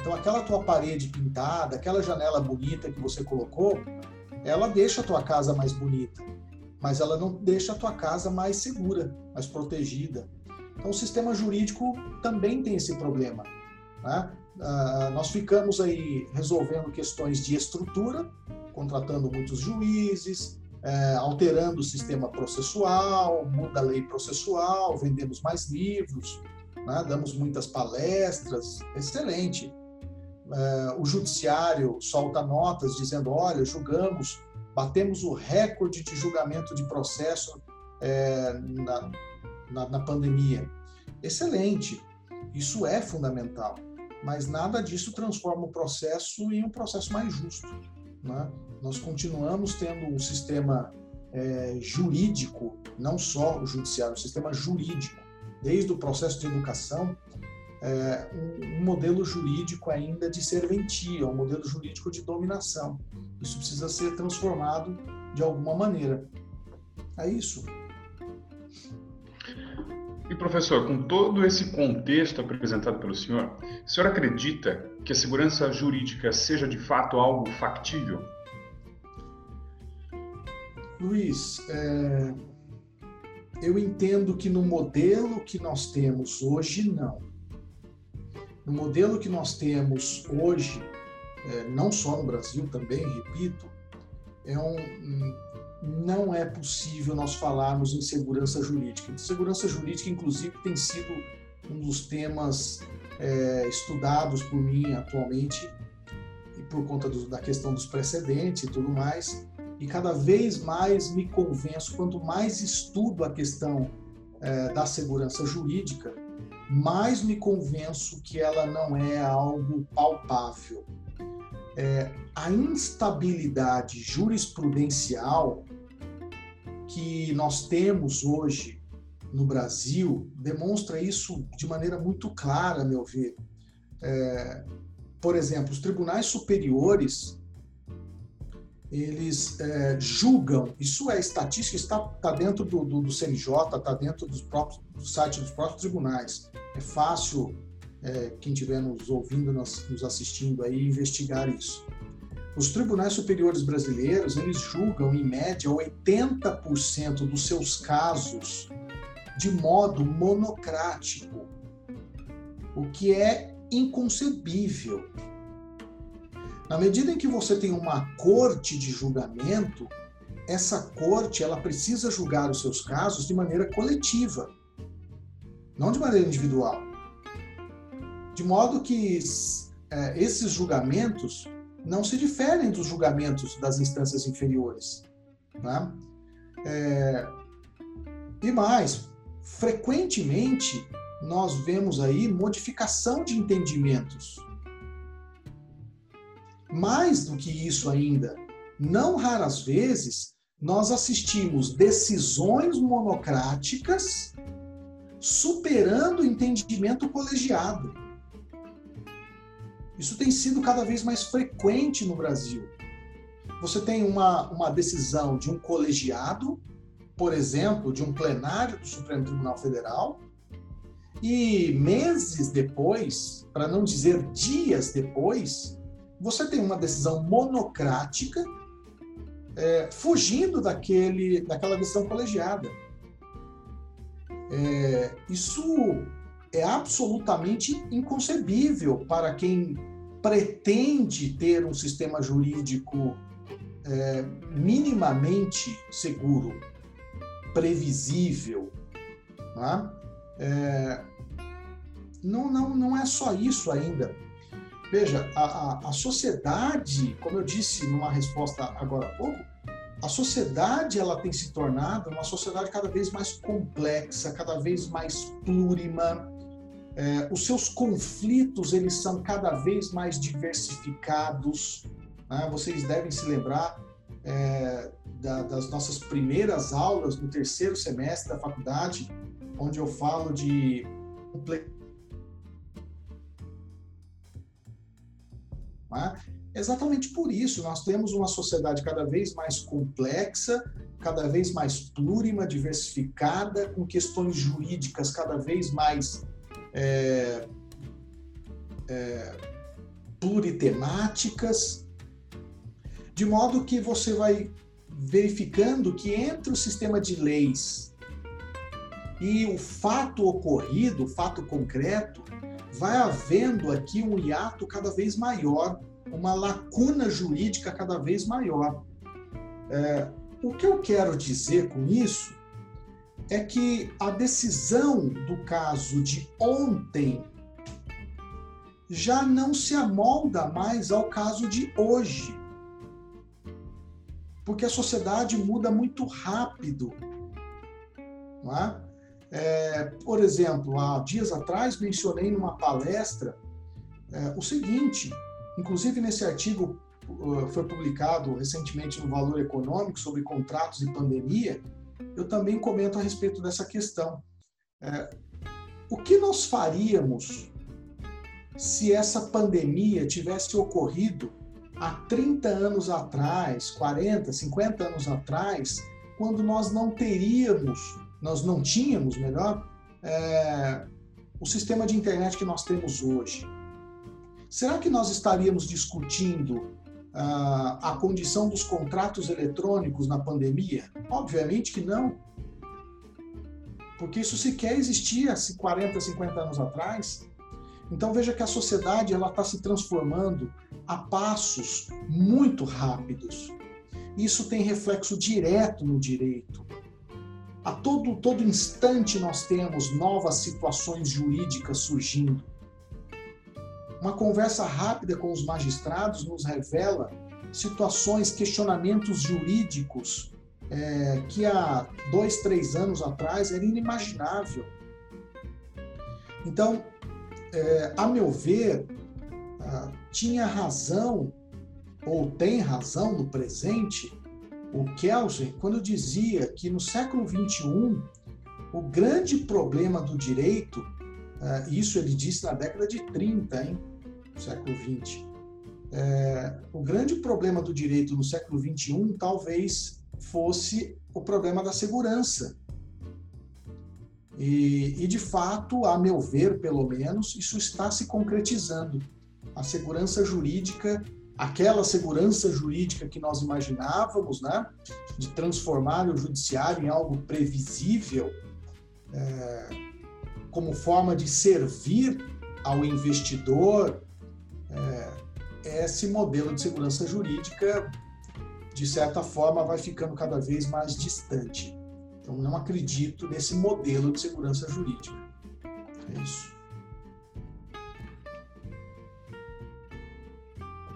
Então aquela tua parede pintada, aquela janela bonita que você colocou, ela deixa a tua casa mais bonita, mas ela não deixa a tua casa mais segura, mais protegida. Então o sistema jurídico também tem esse problema. Né? Uh, nós ficamos aí resolvendo questões de estrutura, contratando muitos juízes, uh, alterando o sistema processual, muda a lei processual, vendemos mais livros, né? damos muitas palestras, excelente. Uh, o judiciário solta notas dizendo: olha, julgamos, batemos o recorde de julgamento de processo é, na, na, na pandemia. Excelente, isso é fundamental, mas nada disso transforma o processo em um processo mais justo. Né? Nós continuamos tendo um sistema é, jurídico, não só o judiciário, o sistema jurídico, desde o processo de educação é, um, um, modelo jurídico ainda de serventia, um modelo jurídico de dominação. Isso precisa ser transformado de alguma maneira. É isso. E professor, com todo esse contexto apresentado pelo senhor, o senhor acredita que a segurança jurídica seja de fato algo factível? Luiz, é... eu entendo que no modelo que nós temos hoje, não no modelo que nós temos hoje, é, não só no Brasil também, repito, é um, não é possível nós falarmos em segurança jurídica. Segurança jurídica, inclusive, tem sido um dos temas é, estudados por mim atualmente, e por conta do, da questão dos precedentes e tudo mais. E cada vez mais me convenço, quanto mais estudo a questão é, da segurança jurídica, mais me convenço que ela não é algo palpável. É, a instabilidade jurisprudencial que nós temos hoje no Brasil demonstra isso de maneira muito clara, a meu ver. É, por exemplo, os tribunais superiores eles é, julgam, isso é estatística, está, está dentro do, do, do CNJ, está dentro dos próprios, do site dos próprios tribunais. É fácil é, quem estiver nos ouvindo, nos, nos assistindo aí, investigar isso. Os tribunais superiores brasileiros, eles julgam, em média, 80% dos seus casos de modo monocrático, o que é inconcebível. Na medida em que você tem uma corte de julgamento, essa corte ela precisa julgar os seus casos de maneira coletiva, não de maneira individual. De modo que é, esses julgamentos não se diferem dos julgamentos das instâncias inferiores. Né? É, e mais, frequentemente nós vemos aí modificação de entendimentos mais do que isso ainda, não raras vezes nós assistimos decisões monocráticas superando o entendimento colegiado. Isso tem sido cada vez mais frequente no Brasil. Você tem uma, uma decisão de um colegiado, por exemplo, de um plenário do Supremo Tribunal Federal, e meses depois, para não dizer dias depois, você tem uma decisão monocrática é, fugindo daquele, daquela decisão colegiada. É, isso é absolutamente inconcebível para quem pretende ter um sistema jurídico é, minimamente seguro, previsível. Né? É, não, não, não é só isso ainda. Veja, a, a, a sociedade, como eu disse numa resposta agora há pouco, a sociedade ela tem se tornado uma sociedade cada vez mais complexa, cada vez mais plurima. É, os seus conflitos eles são cada vez mais diversificados. Né? Vocês devem se lembrar é, da, das nossas primeiras aulas no terceiro semestre da faculdade, onde eu falo de Né? Exatamente por isso, nós temos uma sociedade cada vez mais complexa, cada vez mais plurima, diversificada, com questões jurídicas cada vez mais é, é, pluritemáticas, de modo que você vai verificando que entre o sistema de leis e o fato ocorrido, o fato concreto, vai havendo aqui um hiato cada vez maior, uma lacuna jurídica cada vez maior. É, o que eu quero dizer com isso é que a decisão do caso de ontem já não se amolda mais ao caso de hoje. Porque a sociedade muda muito rápido. Não é? É, por exemplo, há dias atrás mencionei numa palestra é, o seguinte, inclusive nesse artigo uh, foi publicado recentemente no Valor Econômico sobre contratos e pandemia, eu também comento a respeito dessa questão. É, o que nós faríamos se essa pandemia tivesse ocorrido há 30 anos atrás, 40, 50 anos atrás, quando nós não teríamos nós não tínhamos, melhor, é, o sistema de internet que nós temos hoje. Será que nós estaríamos discutindo ah, a condição dos contratos eletrônicos na pandemia? Obviamente que não. Porque isso sequer existia 40, 50 anos atrás. Então veja que a sociedade ela está se transformando a passos muito rápidos. Isso tem reflexo direto no direito. A todo, todo instante nós temos novas situações jurídicas surgindo. Uma conversa rápida com os magistrados nos revela situações, questionamentos jurídicos é, que há dois, três anos atrás era inimaginável. Então, é, a meu ver, ah, tinha razão, ou tem razão no presente, o Kelsen quando dizia que no século XXI o grande problema do direito, uh, isso ele disse na década de 30, hein, século XX, é, o grande problema do direito no século XXI talvez fosse o problema da segurança. E, e, de fato, a meu ver, pelo menos, isso está se concretizando. A segurança jurídica aquela segurança jurídica que nós imaginávamos, né, de transformar o judiciário em algo previsível, é, como forma de servir ao investidor, é, esse modelo de segurança jurídica, de certa forma, vai ficando cada vez mais distante. Então, não acredito nesse modelo de segurança jurídica. É isso.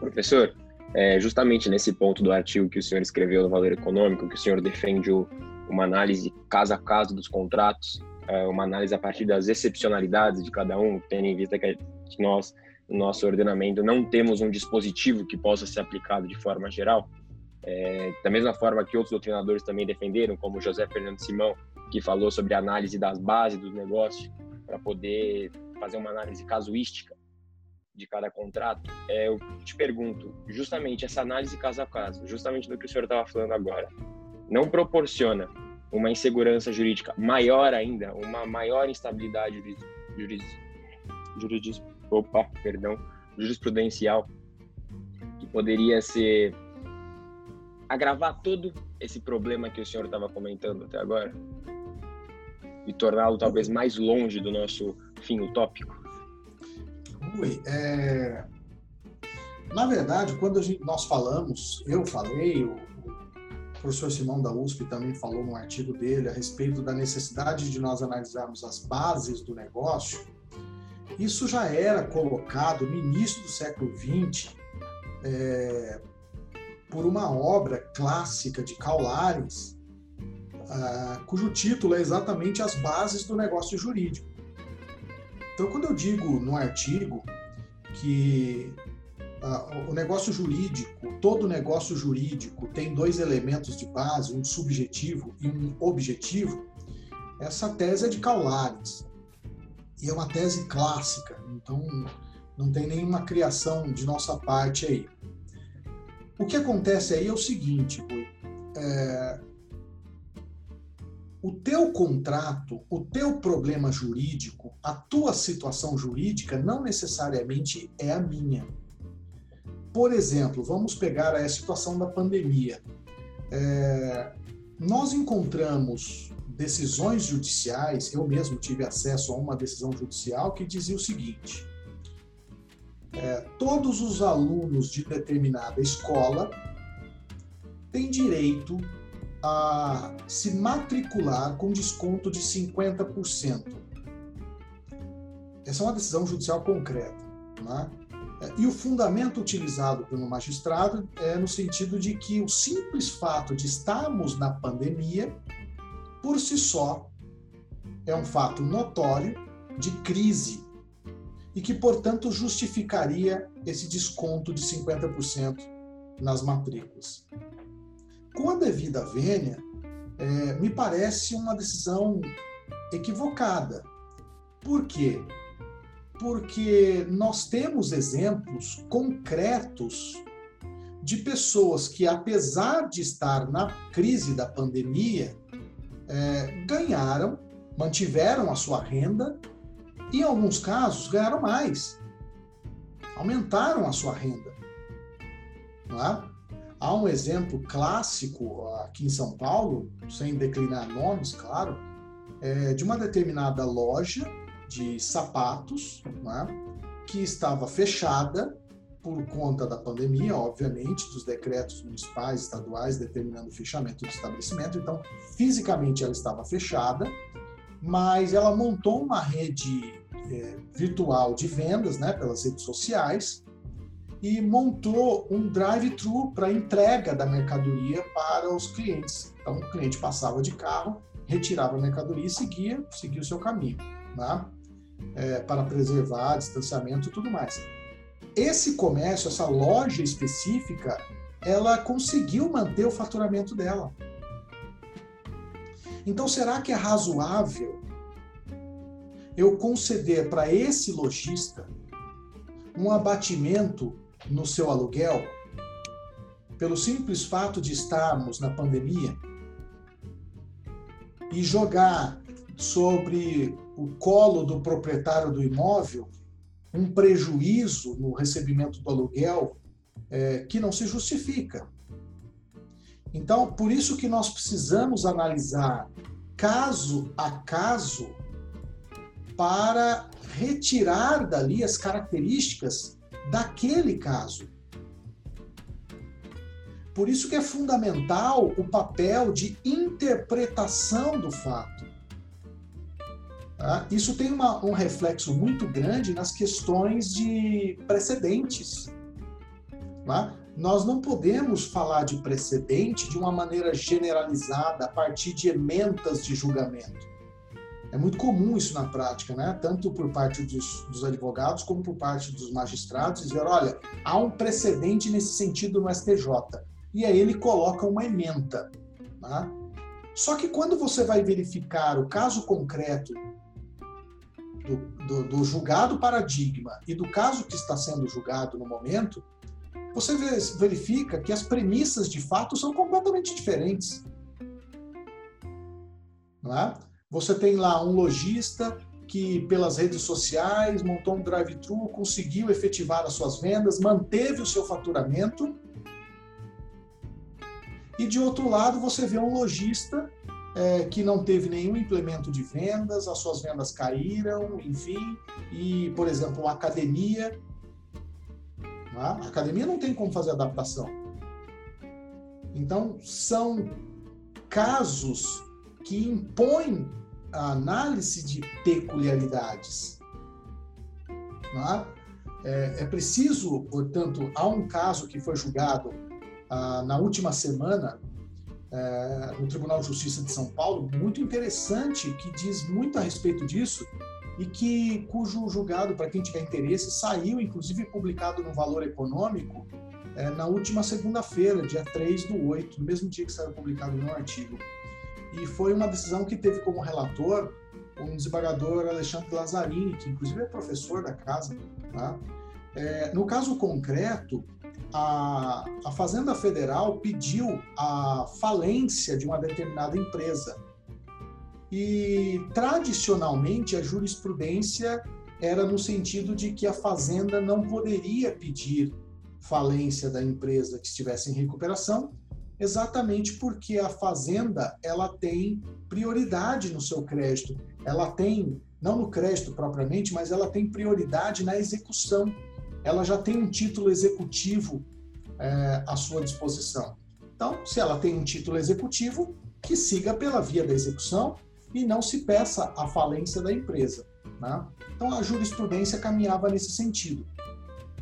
Professor, é, justamente nesse ponto do artigo que o senhor escreveu no Valor Econômico, que o senhor defende o, uma análise caso a caso dos contratos, é, uma análise a partir das excepcionalidades de cada um, tendo em vista que nós, no nosso ordenamento, não temos um dispositivo que possa ser aplicado de forma geral. É, da mesma forma que outros doutrinadores também defenderam, como José Fernando Simão, que falou sobre a análise das bases dos negócios, para poder fazer uma análise casuística de cada contrato, é, eu te pergunto, justamente essa análise caso a caso, justamente do que o senhor estava falando agora, não proporciona uma insegurança jurídica maior ainda, uma maior instabilidade juris, opa, perdão, jurisprudencial, que poderia ser agravar todo esse problema que o senhor estava comentando até agora? e torná-lo talvez mais longe do nosso fim utópico? Ui, é... na verdade, quando gente, nós falamos, eu falei, o, professor Simão da USP também falou num artigo dele a respeito da necessidade de nós analisarmos as bases do negócio, isso já era colocado no início do século XX é, por uma obra clássica de Karl Larens, uh, cujo título é exatamente As Bases do Negócio Jurídico. Então, quando eu digo no artigo que uh, o negócio jurídico, todo negócio jurídico tem dois elementos de base, um subjetivo e um objetivo, essa tese é de Karl Larens. E é uma tese clássica, então não tem nenhuma criação de nossa parte aí. O que acontece aí é o seguinte, é, o teu contrato, o teu problema jurídico, a tua situação jurídica não necessariamente é a minha. Por exemplo, vamos pegar a situação da pandemia. É, nós encontramos decisões judiciais, eu mesmo tive acesso a uma decisão judicial que dizia o seguinte: é, todos os alunos de determinada escola têm direito a se matricular com desconto de 50%. Essa é uma decisão judicial concreta. Né? E o fundamento utilizado pelo magistrado é no sentido de que o simples fato de estarmos na pandemia, por si só, é um fato notório de crise e que, portanto, justificaria esse desconto de 50% nas matrículas. Com a devida vênia, é, me parece uma decisão equivocada. Por quê? Porque nós temos exemplos concretos de pessoas que, apesar de estar na crise da pandemia, é, ganharam, mantiveram a sua renda e, em alguns casos, ganharam mais. Aumentaram a sua renda. É? Há um exemplo clássico aqui em São Paulo, sem declinar nomes, claro, é de uma determinada loja de sapatos é? que estava fechada por conta da pandemia, obviamente, dos decretos municipais, estaduais determinando o fechamento do estabelecimento. Então, fisicamente ela estava fechada, mas ela montou uma rede é, virtual de vendas, né, pelas redes sociais, e montou um drive-thru para entrega da mercadoria para os clientes. Então, o cliente passava de carro, retirava a mercadoria e seguia, seguia o seu caminho, né? É, para preservar distanciamento e tudo mais. Esse comércio, essa loja específica, ela conseguiu manter o faturamento dela. Então, será que é razoável eu conceder para esse lojista um abatimento no seu aluguel pelo simples fato de estarmos na pandemia e jogar sobre o colo do proprietário do imóvel um prejuízo no recebimento do aluguel é, que não se justifica. Então, por isso que nós precisamos analisar caso a caso para retirar dali as características daquele caso. Por isso que é fundamental o papel de interpretação do fato. Tá? Isso tem uma, um reflexo muito grande nas questões de precedentes. Tá? Nós não podemos falar de precedente de uma maneira generalizada a partir de emendas de julgamento. É muito comum isso na prática, né? tanto por parte dos, dos, advogados como por parte dos magistrados, dizer: olha, há um precedente nesse sentido no STJ. E aí ele coloca uma emenda. Né? Só que quando você vai verificar o caso concreto do, do, do julgado paradigma e do caso que está sendo julgado no momento, você verifica que as premissas de fato são completamente diferentes. Não é? Você tem lá um lojista que, pelas redes sociais, montou um drive-thru, conseguiu efetivar as suas vendas, manteve o seu faturamento. E de outro lado, você vê um lojista é, que não teve nenhum implemento de vendas, as suas vendas caíram, enfim, e, por exemplo, a academia. Né? A academia não tem como fazer adaptação. Então, são casos que impõem a análise de peculiaridades. Né? É, é, preciso, portanto, há um caso que foi julgado ah, na última semana é, no Tribunal de Justiça de São Paulo, muito interessante, que diz muito a respeito disso e que cujo julgado, para quem tiver interesse, saiu inclusive publicado no Valor Econômico é, na última segunda-feira, dia 3 do 8, no mesmo dia que saiu publicado no artigo. E foi uma decisão que teve como relator um desembargador Alexandre Lazzarini, que inclusive é professor da casa. Tá? É, no caso concreto, a, a Fazenda Federal pediu a falência de uma determinada empresa. E, tradicionalmente, a jurisprudência era no sentido de que a Fazenda não poderia pedir falência da empresa que estivesse em recuperação, exatamente porque a Fazenda ela tem prioridade no seu crédito. Ela tem, não no crédito propriamente, mas ela tem prioridade na execução ela já tem um título executivo é, à sua disposição. Então, se ela tem um título executivo, que siga pela via da execução e não se peça a falência da empresa. Né? Então, a jurisprudência caminhava nesse sentido.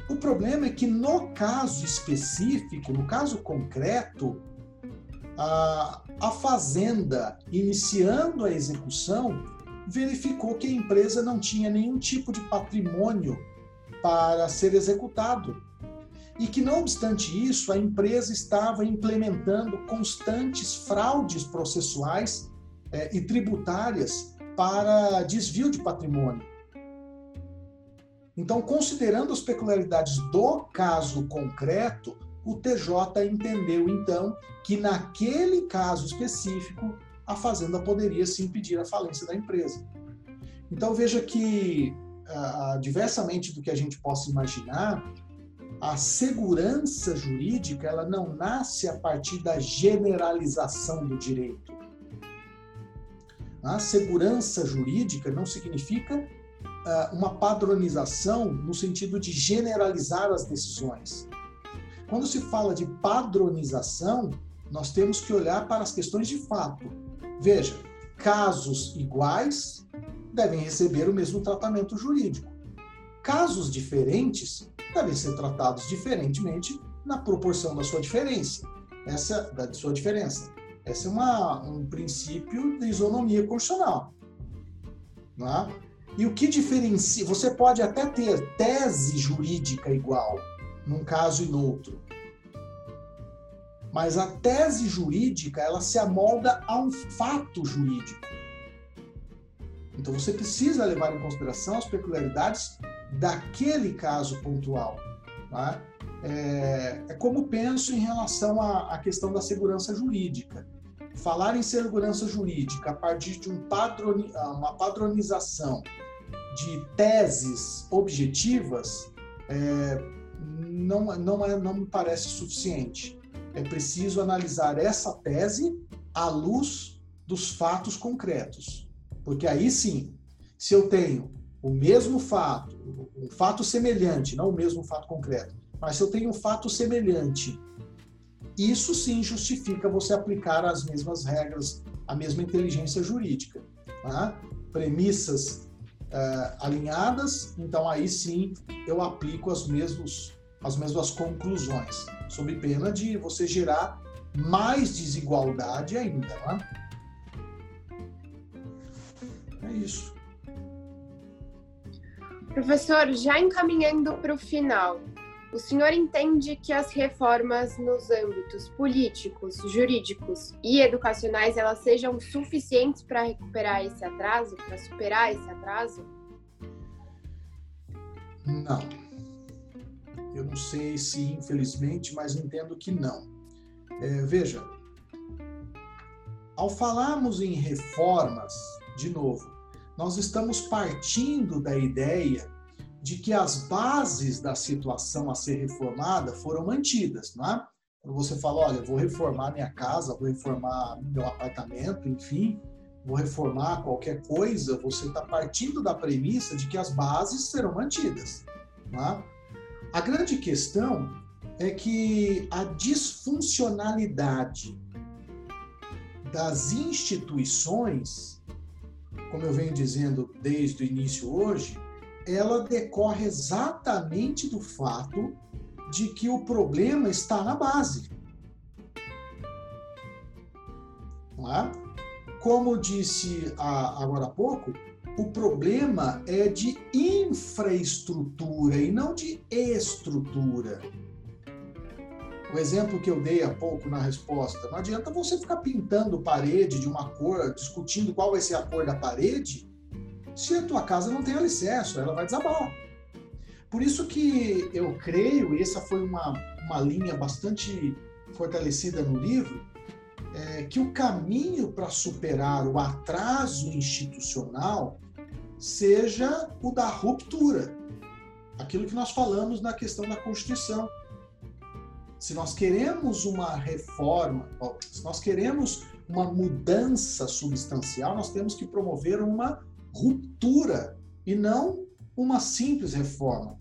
O problema é que, no caso específico, no caso concreto, a, a Fazenda, iniciando a execução, verificou que a empresa não tinha nenhum tipo de patrimônio para ser executado. E que, não obstante isso, a empresa estava implementando constantes fraudes processuais eh, e tributárias para desvio de patrimônio. Então, considerando as peculiaridades do caso concreto, o TJ entendeu então que naquele caso específico a fazenda poderia se impedir a falência da empresa. Então veja que uh, diversamente do que a gente possa imaginar, a segurança jurídica ela não nasce a partir da generalização do direito. A segurança jurídica não significa uma padronização no sentido de generalizar as decisões. Quando se fala de padronização, nós temos que olhar para as questões de fato. Veja, casos iguais devem receber o mesmo tratamento jurídico. Casos diferentes devem ser tratados diferentemente na proporção da sua diferença. Essa da sua diferença. Essa é uma, um princípio de isonomia constitucional. Não é? E o que diferencia? Você pode até ter tese jurídica igual num caso e no outro, mas a tese jurídica ela se amolda a um fato jurídico. Então você precisa levar em consideração as peculiaridades daquele caso pontual. Tá? É, é, como penso em relação à, à, questão da segurança jurídica. Falar em segurança jurídica a partir de um padroni, uma padronização de teses objetivas é, não, não, é, não me parece suficiente. É preciso analisar essa tese à luz dos fatos concretos. Porque aí sim, se eu tenho o mesmo fato, um fato semelhante, não o mesmo fato concreto, mas se eu tenho um fato semelhante, isso sim justifica você aplicar as mesmas regras, a mesma inteligência jurídica. Tá? Premissas uh, alinhadas, então aí sim eu aplico as, mesmos, as mesmas conclusões, sob pena de você gerar mais desigualdade ainda. Né? É isso. Professor, já encaminhando para o final, o senhor entende que as reformas nos âmbitos políticos, jurídicos e educacionais elas sejam suficientes para recuperar esse atraso, para superar esse atraso? Não. Eu não sei se infelizmente, mas entendo que não. É, veja, ao falarmos em reformas, de novo, nós estamos partindo da ideia de que as bases da situação a ser reformada foram mantidas, não é? Quando você fala, olha, vou reformar minha casa, vou reformar meu apartamento, enfim, vou reformar qualquer coisa, você está partindo da premissa de que as bases serão mantidas. Tá? A grande questão é que a disfuncionalidade das instituições, como eu venho dizendo desde o início hoje, ela decorre exatamente do fato de que o problema está na base. É? Como disse agora há pouco, o problema é de infraestrutura e não de estrutura. O exemplo que eu dei há pouco na resposta, não adianta você ficar pintando parede de uma cor, discutindo qual vai ser a cor da parede, se a tua casa não tem alicerce, ela vai desabar. Por isso que eu creio, e essa foi uma, uma linha bastante fortalecida no livro, é, que o caminho para superar o atraso institucional seja o da ruptura. Aquilo que nós falamos na questão da Constituição. Se nós queremos uma reforma, se nós queremos uma mudança substancial, nós temos que promover uma ruptura e não uma simples reforma.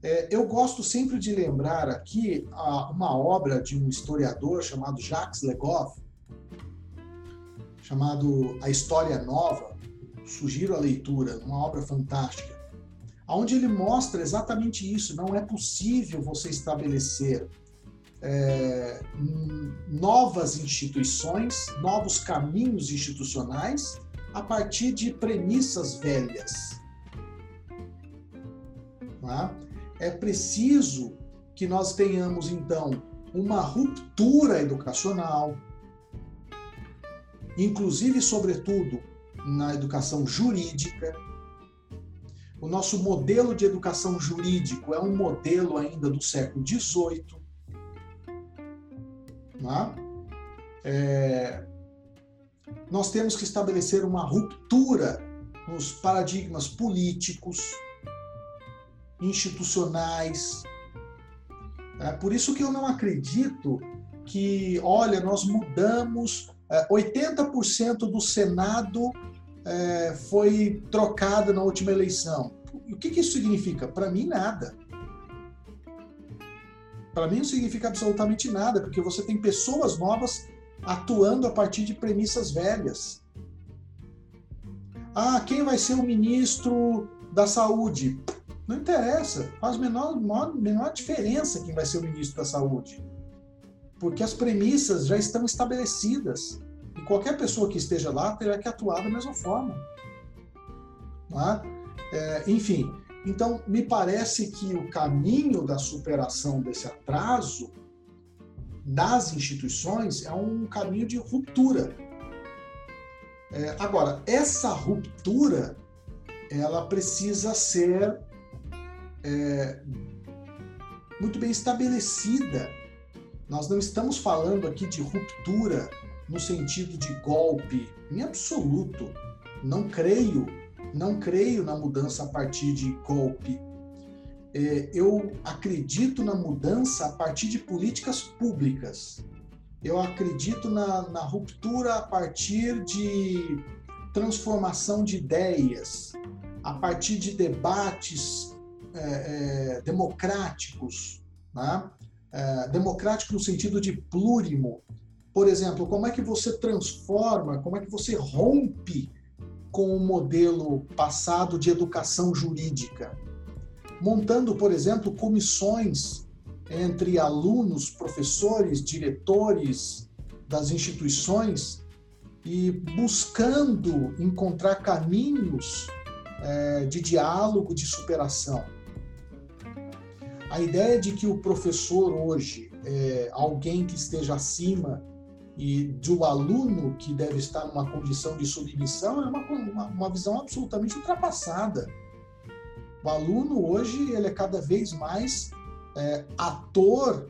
É, eu gosto sempre de lembrar aqui a, uma obra de um historiador chamado Jacques Legoff, chamado A História Nova. Sugiro a leitura, uma obra fantástica, onde ele mostra exatamente isso. Não é possível você estabelecer é, novas instituições, novos caminhos institucionais a partir de premissas velhas. Tá? É preciso que nós tenhamos, então, uma ruptura educacional, inclusive, sobretudo, na educação jurídica. O nosso modelo de educação jurídico é um modelo ainda do século XVIII. Tá? É, nós temos que estabelecer uma ruptura nos paradigmas políticos, institucionais. É por isso que eu não acredito que, olha, nós mudamos, 80% é, do Senado é, foi trocado na última eleição. O que, que isso significa? Para mim, nada. Para mim, não significa absolutamente nada, porque você tem pessoas novas atuando a partir de premissas velhas. Ah, quem vai ser o ministro da saúde? Não interessa, faz menor, menor, menor diferença quem vai ser o ministro da saúde. Porque as premissas já estão estabelecidas. E qualquer pessoa que esteja lá terá que atuar da mesma forma. Tá? É, enfim, então me parece que o caminho da superação desse atraso das instituições é um caminho de ruptura. É, agora, essa ruptura ela precisa ser é, muito bem estabelecida. Nós não estamos falando aqui de ruptura no sentido de golpe, em absoluto. Não creio, não creio na mudança a partir de golpe eu acredito na mudança a partir de políticas públicas. Eu acredito na, na ruptura a partir de transformação de ideias, a partir de debates é, é, democráticos, né? é, democrático no sentido de plurimo. Por exemplo, como é que você transforma, como é que você rompe com o modelo passado de educação jurídica? Montando, por exemplo, comissões entre alunos, professores, diretores das instituições e buscando encontrar caminhos é, de diálogo, de superação. A ideia de que o professor hoje é alguém que esteja acima e do aluno que deve estar numa condição de submissão é uma, uma, uma visão absolutamente ultrapassada. O aluno hoje ele é cada vez mais é, ator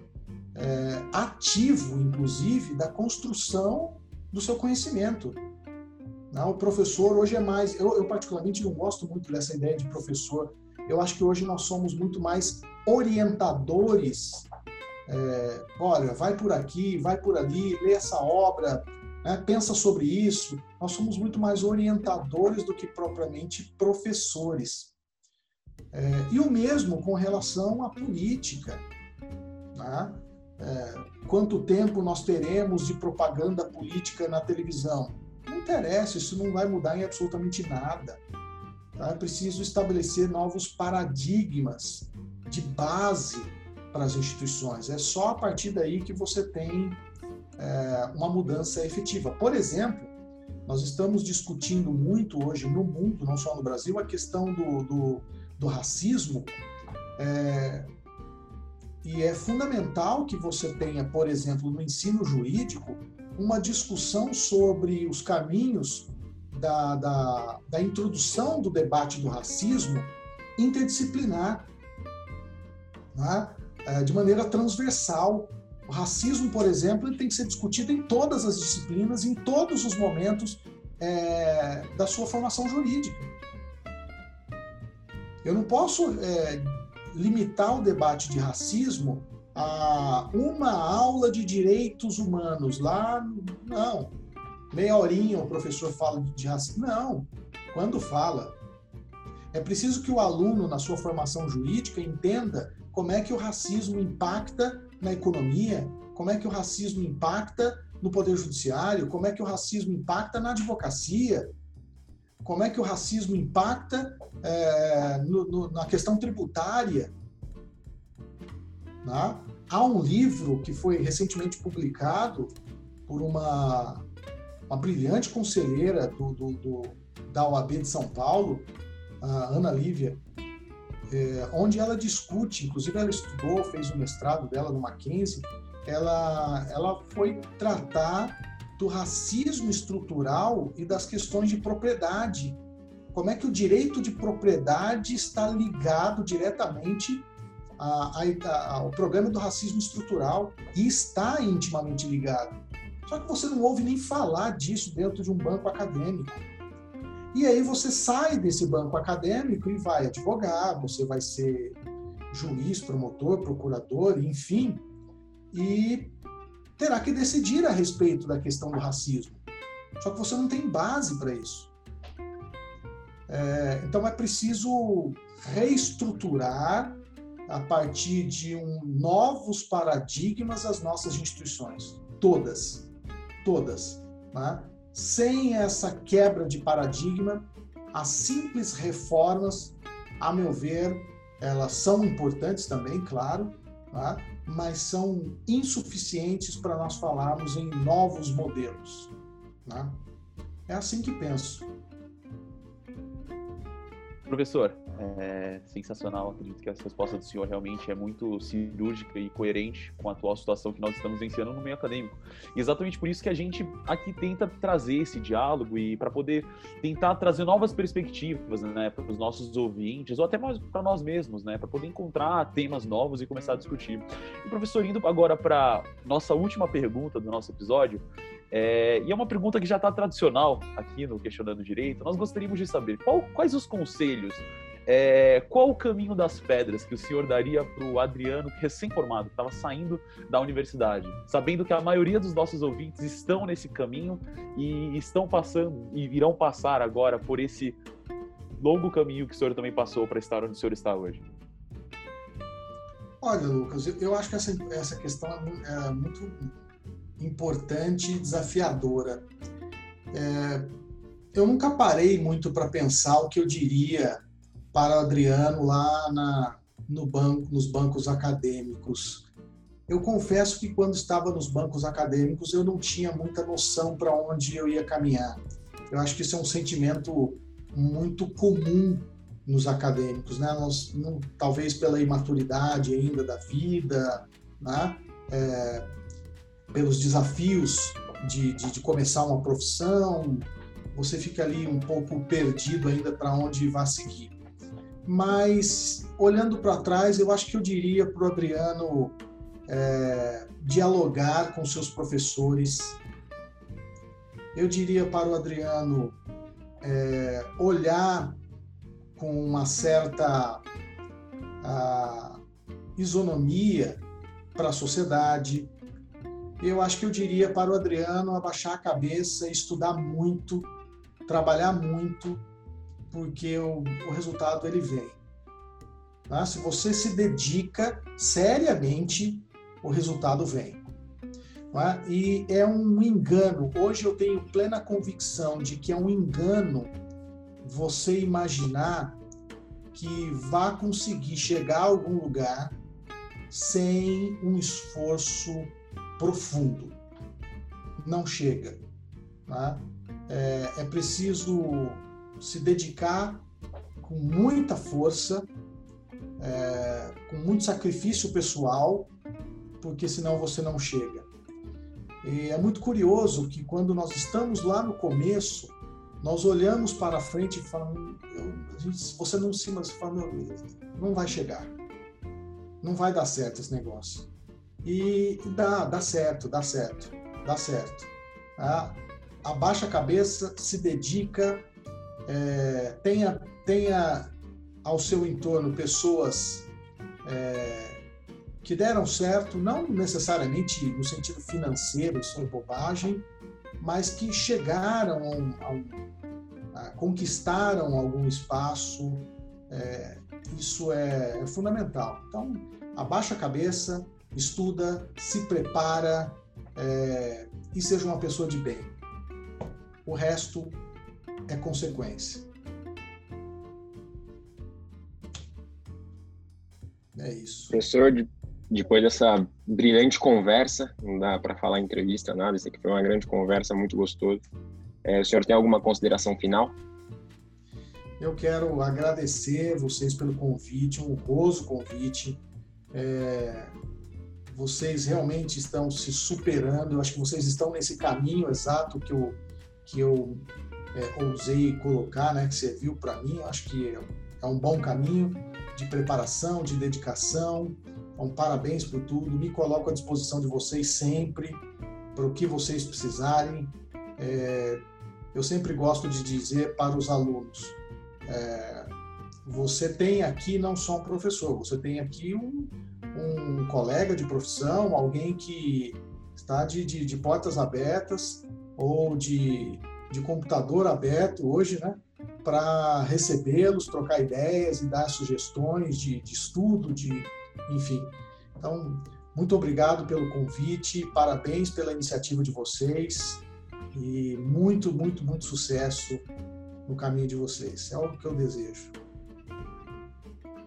é, ativo, inclusive, da construção do seu conhecimento. Não, o professor hoje é mais. Eu, eu, particularmente, não gosto muito dessa ideia de professor. Eu acho que hoje nós somos muito mais orientadores é, olha, vai por aqui, vai por ali, lê essa obra, né, pensa sobre isso. Nós somos muito mais orientadores do que propriamente professores. É, e o mesmo com relação à política. Né? É, quanto tempo nós teremos de propaganda política na televisão? Não interessa, isso não vai mudar em absolutamente nada. Tá? É preciso estabelecer novos paradigmas de base para as instituições. É só a partir daí que você tem é, uma mudança efetiva. Por exemplo, nós estamos discutindo muito hoje no mundo, não só no Brasil, a questão do, do, do racismo. É, e é fundamental que você tenha, por exemplo, no ensino jurídico, uma discussão sobre os caminhos da, da, da introdução do debate do racismo interdisciplinar, né? é, de maneira transversal. O racismo, por exemplo, ele tem que ser discutido em todas as disciplinas, em todos os momentos é, da sua formação jurídica. Eu não posso é, limitar o debate de racismo a uma aula de direitos humanos. Lá, não. Meia horinha o professor fala de racismo. Não. Quando fala, é preciso que o aluno, na sua formação jurídica, entenda como é que o racismo impacta na economia, como é que o racismo impacta no poder judiciário, como é que o racismo impacta na advocacia, como é que o racismo impacta é, no, no, na questão tributária. Né? Há um livro que foi recentemente publicado por uma, uma brilhante conselheira do, do, do, da OAB de São Paulo, Ana Lívia, é, onde ela discute, inclusive ela estudou, fez o mestrado dela no Mackenzie, ela, ela foi tratar do racismo estrutural e das questões de propriedade. Como é que o direito de propriedade está ligado diretamente a, a, ao problema do racismo estrutural e está intimamente ligado. Só que você não ouve nem falar disso dentro de um banco acadêmico. E aí você sai desse banco acadêmico e vai advogar, você vai ser juiz, promotor, procurador, enfim, e terá que decidir a respeito da questão do racismo. Só que você não tem base para isso. É, então é preciso reestruturar a partir de um, novos paradigmas as nossas instituições, todas, todas. Né? Sem essa quebra de paradigma, as simples reformas, a meu ver, elas são importantes também, claro, tá? Mas são insuficientes para nós falarmos em novos modelos. Né? É assim que penso. Professor, é sensacional. Acredito que a resposta do senhor realmente é muito cirúrgica e coerente com a atual situação que nós estamos vencendo no meio acadêmico. E exatamente por isso que a gente aqui tenta trazer esse diálogo e para poder tentar trazer novas perspectivas né, para os nossos ouvintes ou até para nós mesmos, né, para poder encontrar temas novos e começar a discutir. E professor, indo agora para nossa última pergunta do nosso episódio, é, e é uma pergunta que já está tradicional aqui no Questionando Direito. Nós gostaríamos de saber qual, quais os conselhos é, qual o caminho das pedras que o senhor daria para o Adriano, recém-formado, que estava saindo da universidade, sabendo que a maioria dos nossos ouvintes estão nesse caminho e estão passando e irão passar agora por esse longo caminho que o senhor também passou para estar onde o senhor está hoje? Olha, Lucas, eu acho que essa, essa questão é, é muito importante e desafiadora. É, eu nunca parei muito para pensar o que eu diria para o Adriano lá na, no banco, nos bancos acadêmicos. Eu confesso que quando estava nos bancos acadêmicos eu não tinha muita noção para onde eu ia caminhar. Eu acho que isso é um sentimento muito comum nos acadêmicos, né? Nós, não, talvez pela imaturidade ainda da vida, né? É, pelos desafios de, de, de, começar uma profissão, você fica ali um pouco perdido ainda para onde vai seguir mas olhando para trás, eu acho que eu diria para o Adriano é, dialogar com seus professores. Eu diria para o Adriano é, olhar com uma certa a, isonomia para a sociedade. Eu acho que eu diria para o Adriano abaixar a cabeça, estudar muito, trabalhar muito, porque o, o resultado ele vem. Tá? Se você se dedica seriamente, o resultado vem. Tá? E é um engano. Hoje eu tenho plena convicção de que é um engano você imaginar que vá conseguir chegar a algum lugar sem um esforço profundo. Não chega. Tá? É, é preciso se dedicar com muita força, é, com muito sacrifício pessoal, porque senão você não chega. E é muito curioso que quando nós estamos lá no começo, nós olhamos para frente e falamos, você não se mas fala, não vai chegar, não vai dar certo esse negócio. E dá, dá certo, dá certo, dá certo. Tá? Abaixa a cabeça, se dedica, é, tenha, tenha ao seu entorno pessoas é, que deram certo, não necessariamente no sentido financeiro, isso é bobagem, mas que chegaram a, a, a conquistaram algum espaço, é, isso é, é fundamental. Então, abaixa a cabeça, estuda, se prepara é, e seja uma pessoa de bem. O resto é consequência. É isso. Professor, depois dessa brilhante conversa, não dá para falar entrevista, nada, isso aqui foi uma grande conversa, muito gostoso. É, o senhor tem alguma consideração final? Eu quero agradecer vocês pelo convite, um honroso convite. É, vocês realmente estão se superando, eu acho que vocês estão nesse caminho exato que eu, que eu é, ousei colocar, né, que serviu para mim. Acho que é um bom caminho de preparação, de dedicação. Então, parabéns por tudo. Me coloco à disposição de vocês sempre, para o que vocês precisarem. É, eu sempre gosto de dizer para os alunos: é, você tem aqui não só um professor, você tem aqui um, um colega de profissão, alguém que está de, de, de portas abertas ou de, de computador aberto hoje, né? para recebê-los, trocar ideias e dar sugestões de, de estudo, de enfim. Então, muito obrigado pelo convite, parabéns pela iniciativa de vocês e muito, muito, muito sucesso no caminho de vocês. É o que eu desejo.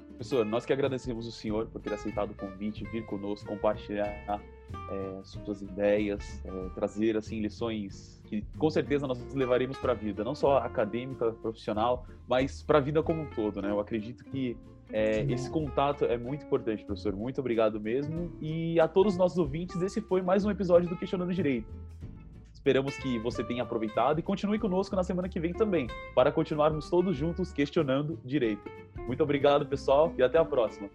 Professor, nós que agradecemos o senhor por ter aceitado o convite, vir conosco, compartilhar é, suas ideias, é, trazer assim lições que com certeza nós levaremos para a vida, não só acadêmica, profissional, mas para a vida como um todo, né? Eu acredito que é, esse contato é muito importante, professor. Muito obrigado mesmo. E a todos os nossos ouvintes, esse foi mais um episódio do Questionando Direito. Esperamos que você tenha aproveitado e continue conosco na semana que vem também, para continuarmos todos juntos questionando direito. Muito obrigado, pessoal, e até a próxima.